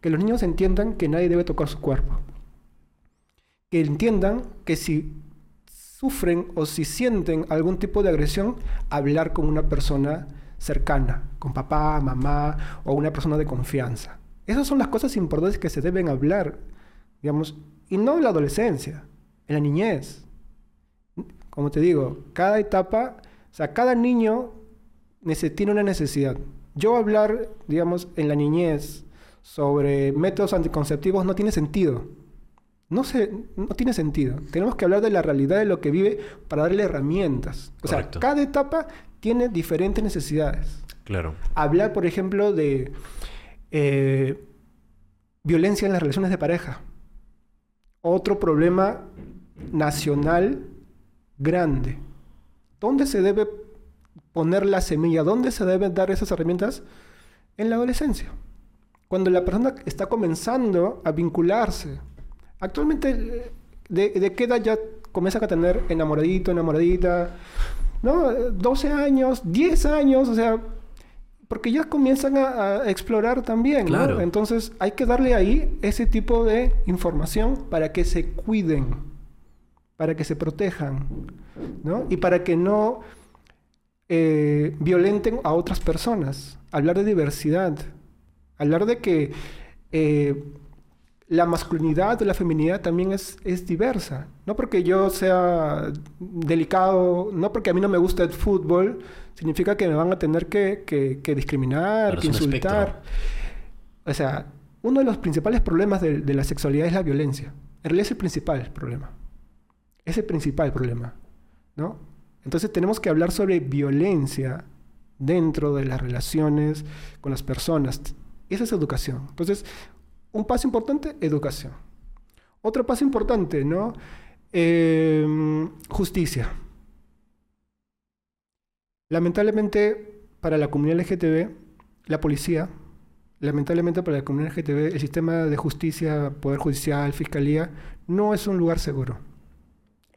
Que los niños entiendan que nadie debe tocar su cuerpo. Que entiendan que si sufren o si sienten algún tipo de agresión, hablar con una persona cercana, con papá, mamá o una persona de confianza. Esas son las cosas importantes que se deben hablar, digamos, y no en la adolescencia, en la niñez. Como te digo, cada etapa, o sea, cada niño tiene una necesidad. Yo hablar, digamos, en la niñez sobre métodos anticonceptivos no tiene sentido. No, se, no tiene sentido. Tenemos que hablar de la realidad de lo que vive para darle herramientas. O sea, cada etapa tiene diferentes necesidades. Claro. Hablar, por ejemplo, de eh, violencia en las relaciones de pareja. Otro problema nacional grande. ¿Dónde se debe poner la semilla? ¿Dónde se deben dar esas herramientas? En la adolescencia. Cuando la persona está comenzando a vincularse. Actualmente, ¿de, de qué edad ya comienzan a tener enamoradito, enamoradita? ¿No? 12 años, 10 años, o sea, porque ya comienzan a, a explorar también, ¿no? Claro. Entonces hay que darle ahí ese tipo de información para que se cuiden, para que se protejan, ¿no? Y para que no eh, violenten a otras personas. Hablar de diversidad, hablar de que eh, la masculinidad o la feminidad también es, es diversa. No porque yo sea delicado, no porque a mí no me gusta el fútbol, significa que me van a tener que, que- que discriminar, Pero que insultar. O sea, uno de los principales problemas de, de la sexualidad es la violencia. En realidad es el principal problema. Es el principal problema, ¿no? Entonces tenemos que hablar sobre violencia dentro de las relaciones con las personas. Esa es educación. Entonces, un paso importante, educación. Otro paso importante, ¿no? Eh, justicia. Lamentablemente, para la comunidad LGTB, la policía, lamentablemente para la comunidad LGTB, el sistema de justicia, poder judicial, fiscalía, no es un lugar seguro.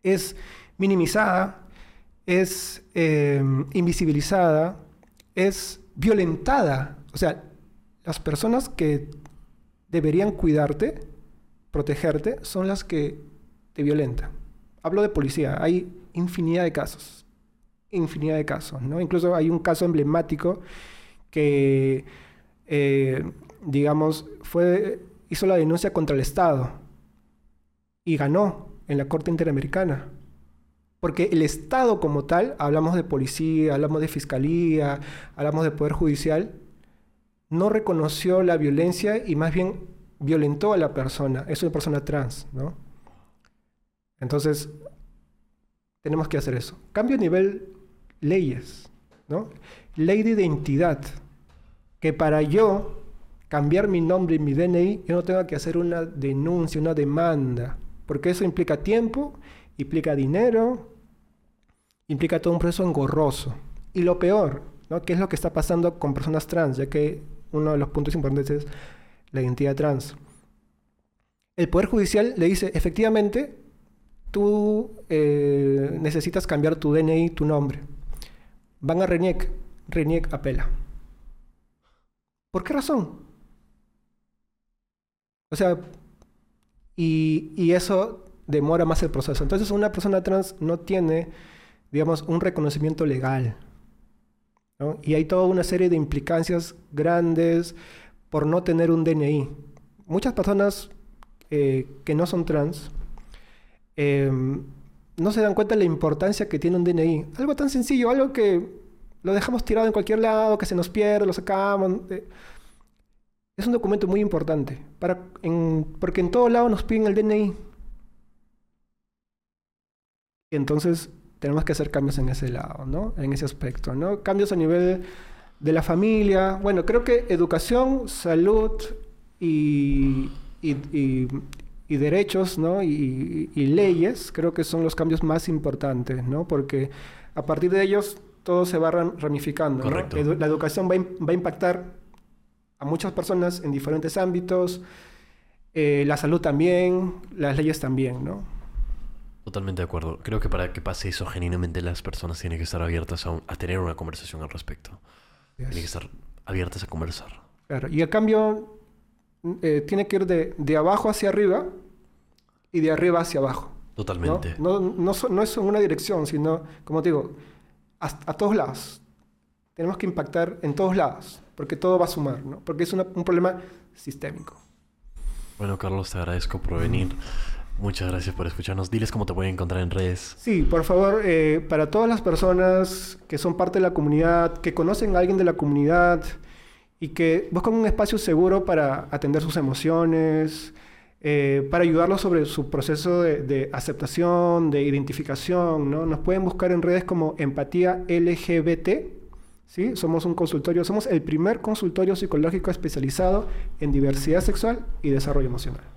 Es minimizada, es eh, invisibilizada, es violentada. O sea, las personas que deberían cuidarte, protegerte, son las que te violentan. Hablo de policía, hay infinidad de casos, infinidad de casos, ¿no? Incluso hay un caso emblemático que, eh, digamos, fue, hizo la denuncia contra el Estado y ganó en la Corte Interamericana. Porque el Estado como tal, hablamos de policía, hablamos de fiscalía, hablamos de poder judicial, no reconoció la violencia y más bien violentó a la persona. Es una persona trans, ¿no? Entonces, tenemos que hacer eso. Cambio a nivel leyes, ¿no? Ley de identidad. Que para yo cambiar mi nombre y mi DNI, yo no tengo que hacer una denuncia, una demanda. Porque eso implica tiempo, implica dinero, implica todo un proceso engorroso. Y lo peor, ¿no? ¿Qué es lo que está pasando con personas trans? Ya que uno de los puntos importantes es la identidad trans. El Poder Judicial le dice, efectivamente, tú eh, necesitas cambiar tu DNI, tu nombre. Van a RENIEC, RENIEC apela. ¿Por qué razón? O sea, y, y eso demora más el proceso. Entonces una persona trans no tiene, digamos, un reconocimiento legal. ¿No? Y hay toda una serie de implicancias grandes por no tener un DNI. Muchas personas eh, que no son trans eh, no se dan cuenta de la importancia que tiene un DNI. Algo tan sencillo, algo que lo dejamos tirado en cualquier lado, que se nos pierde, lo sacamos. eh, es un documento muy importante, para, en- porque en todo lado nos piden el DNI. Entonces tenemos que hacer cambios en ese lado, ¿no? En ese aspecto, ¿no? Cambios a nivel de la familia. Bueno, creo que educación, salud y, y, y- y derechos, ¿no? Y, leyes, creo que son los cambios más importantes, ¿no? Porque a partir de ellos todo se va ram- ramificando, ¿no? Edu- la educación va va a impactar a muchas personas en diferentes ámbitos, eh, la salud también, las leyes también, ¿no? Totalmente de acuerdo. Creo que para que pase eso, genuinamente las personas tienen que estar abiertas a, un- a tener una conversación al respecto. Tienen que estar abiertas a conversar. Claro, y el cambio eh, tiene que ir de, de abajo hacia arriba y de arriba hacia abajo. ¿no? Totalmente. No, no, es en una dirección, sino, como te digo, a, a todos lados. Tenemos que impactar en todos lados, porque todo va a sumar, ¿no? Porque es una- un problema sistémico. Bueno, Carlos, te agradezco por venir. Muchas gracias por escucharnos. Diles cómo te pueden encontrar en redes. Sí, por favor, eh, para todas las personas que son parte de la comunidad, que conocen a alguien de la comunidad y que buscan un espacio seguro para atender sus emociones, eh, para ayudarlos sobre su proceso de, de aceptación, de identificación, ¿no? Nos pueden buscar en redes como Empatía LGBT, ¿sí? Somos un consultorio, somos el primer consultorio psicológico especializado en diversidad sexual y desarrollo emocional.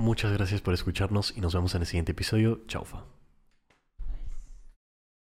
Muchas gracias por escucharnos y nos vemos en el siguiente episodio. Chaufa.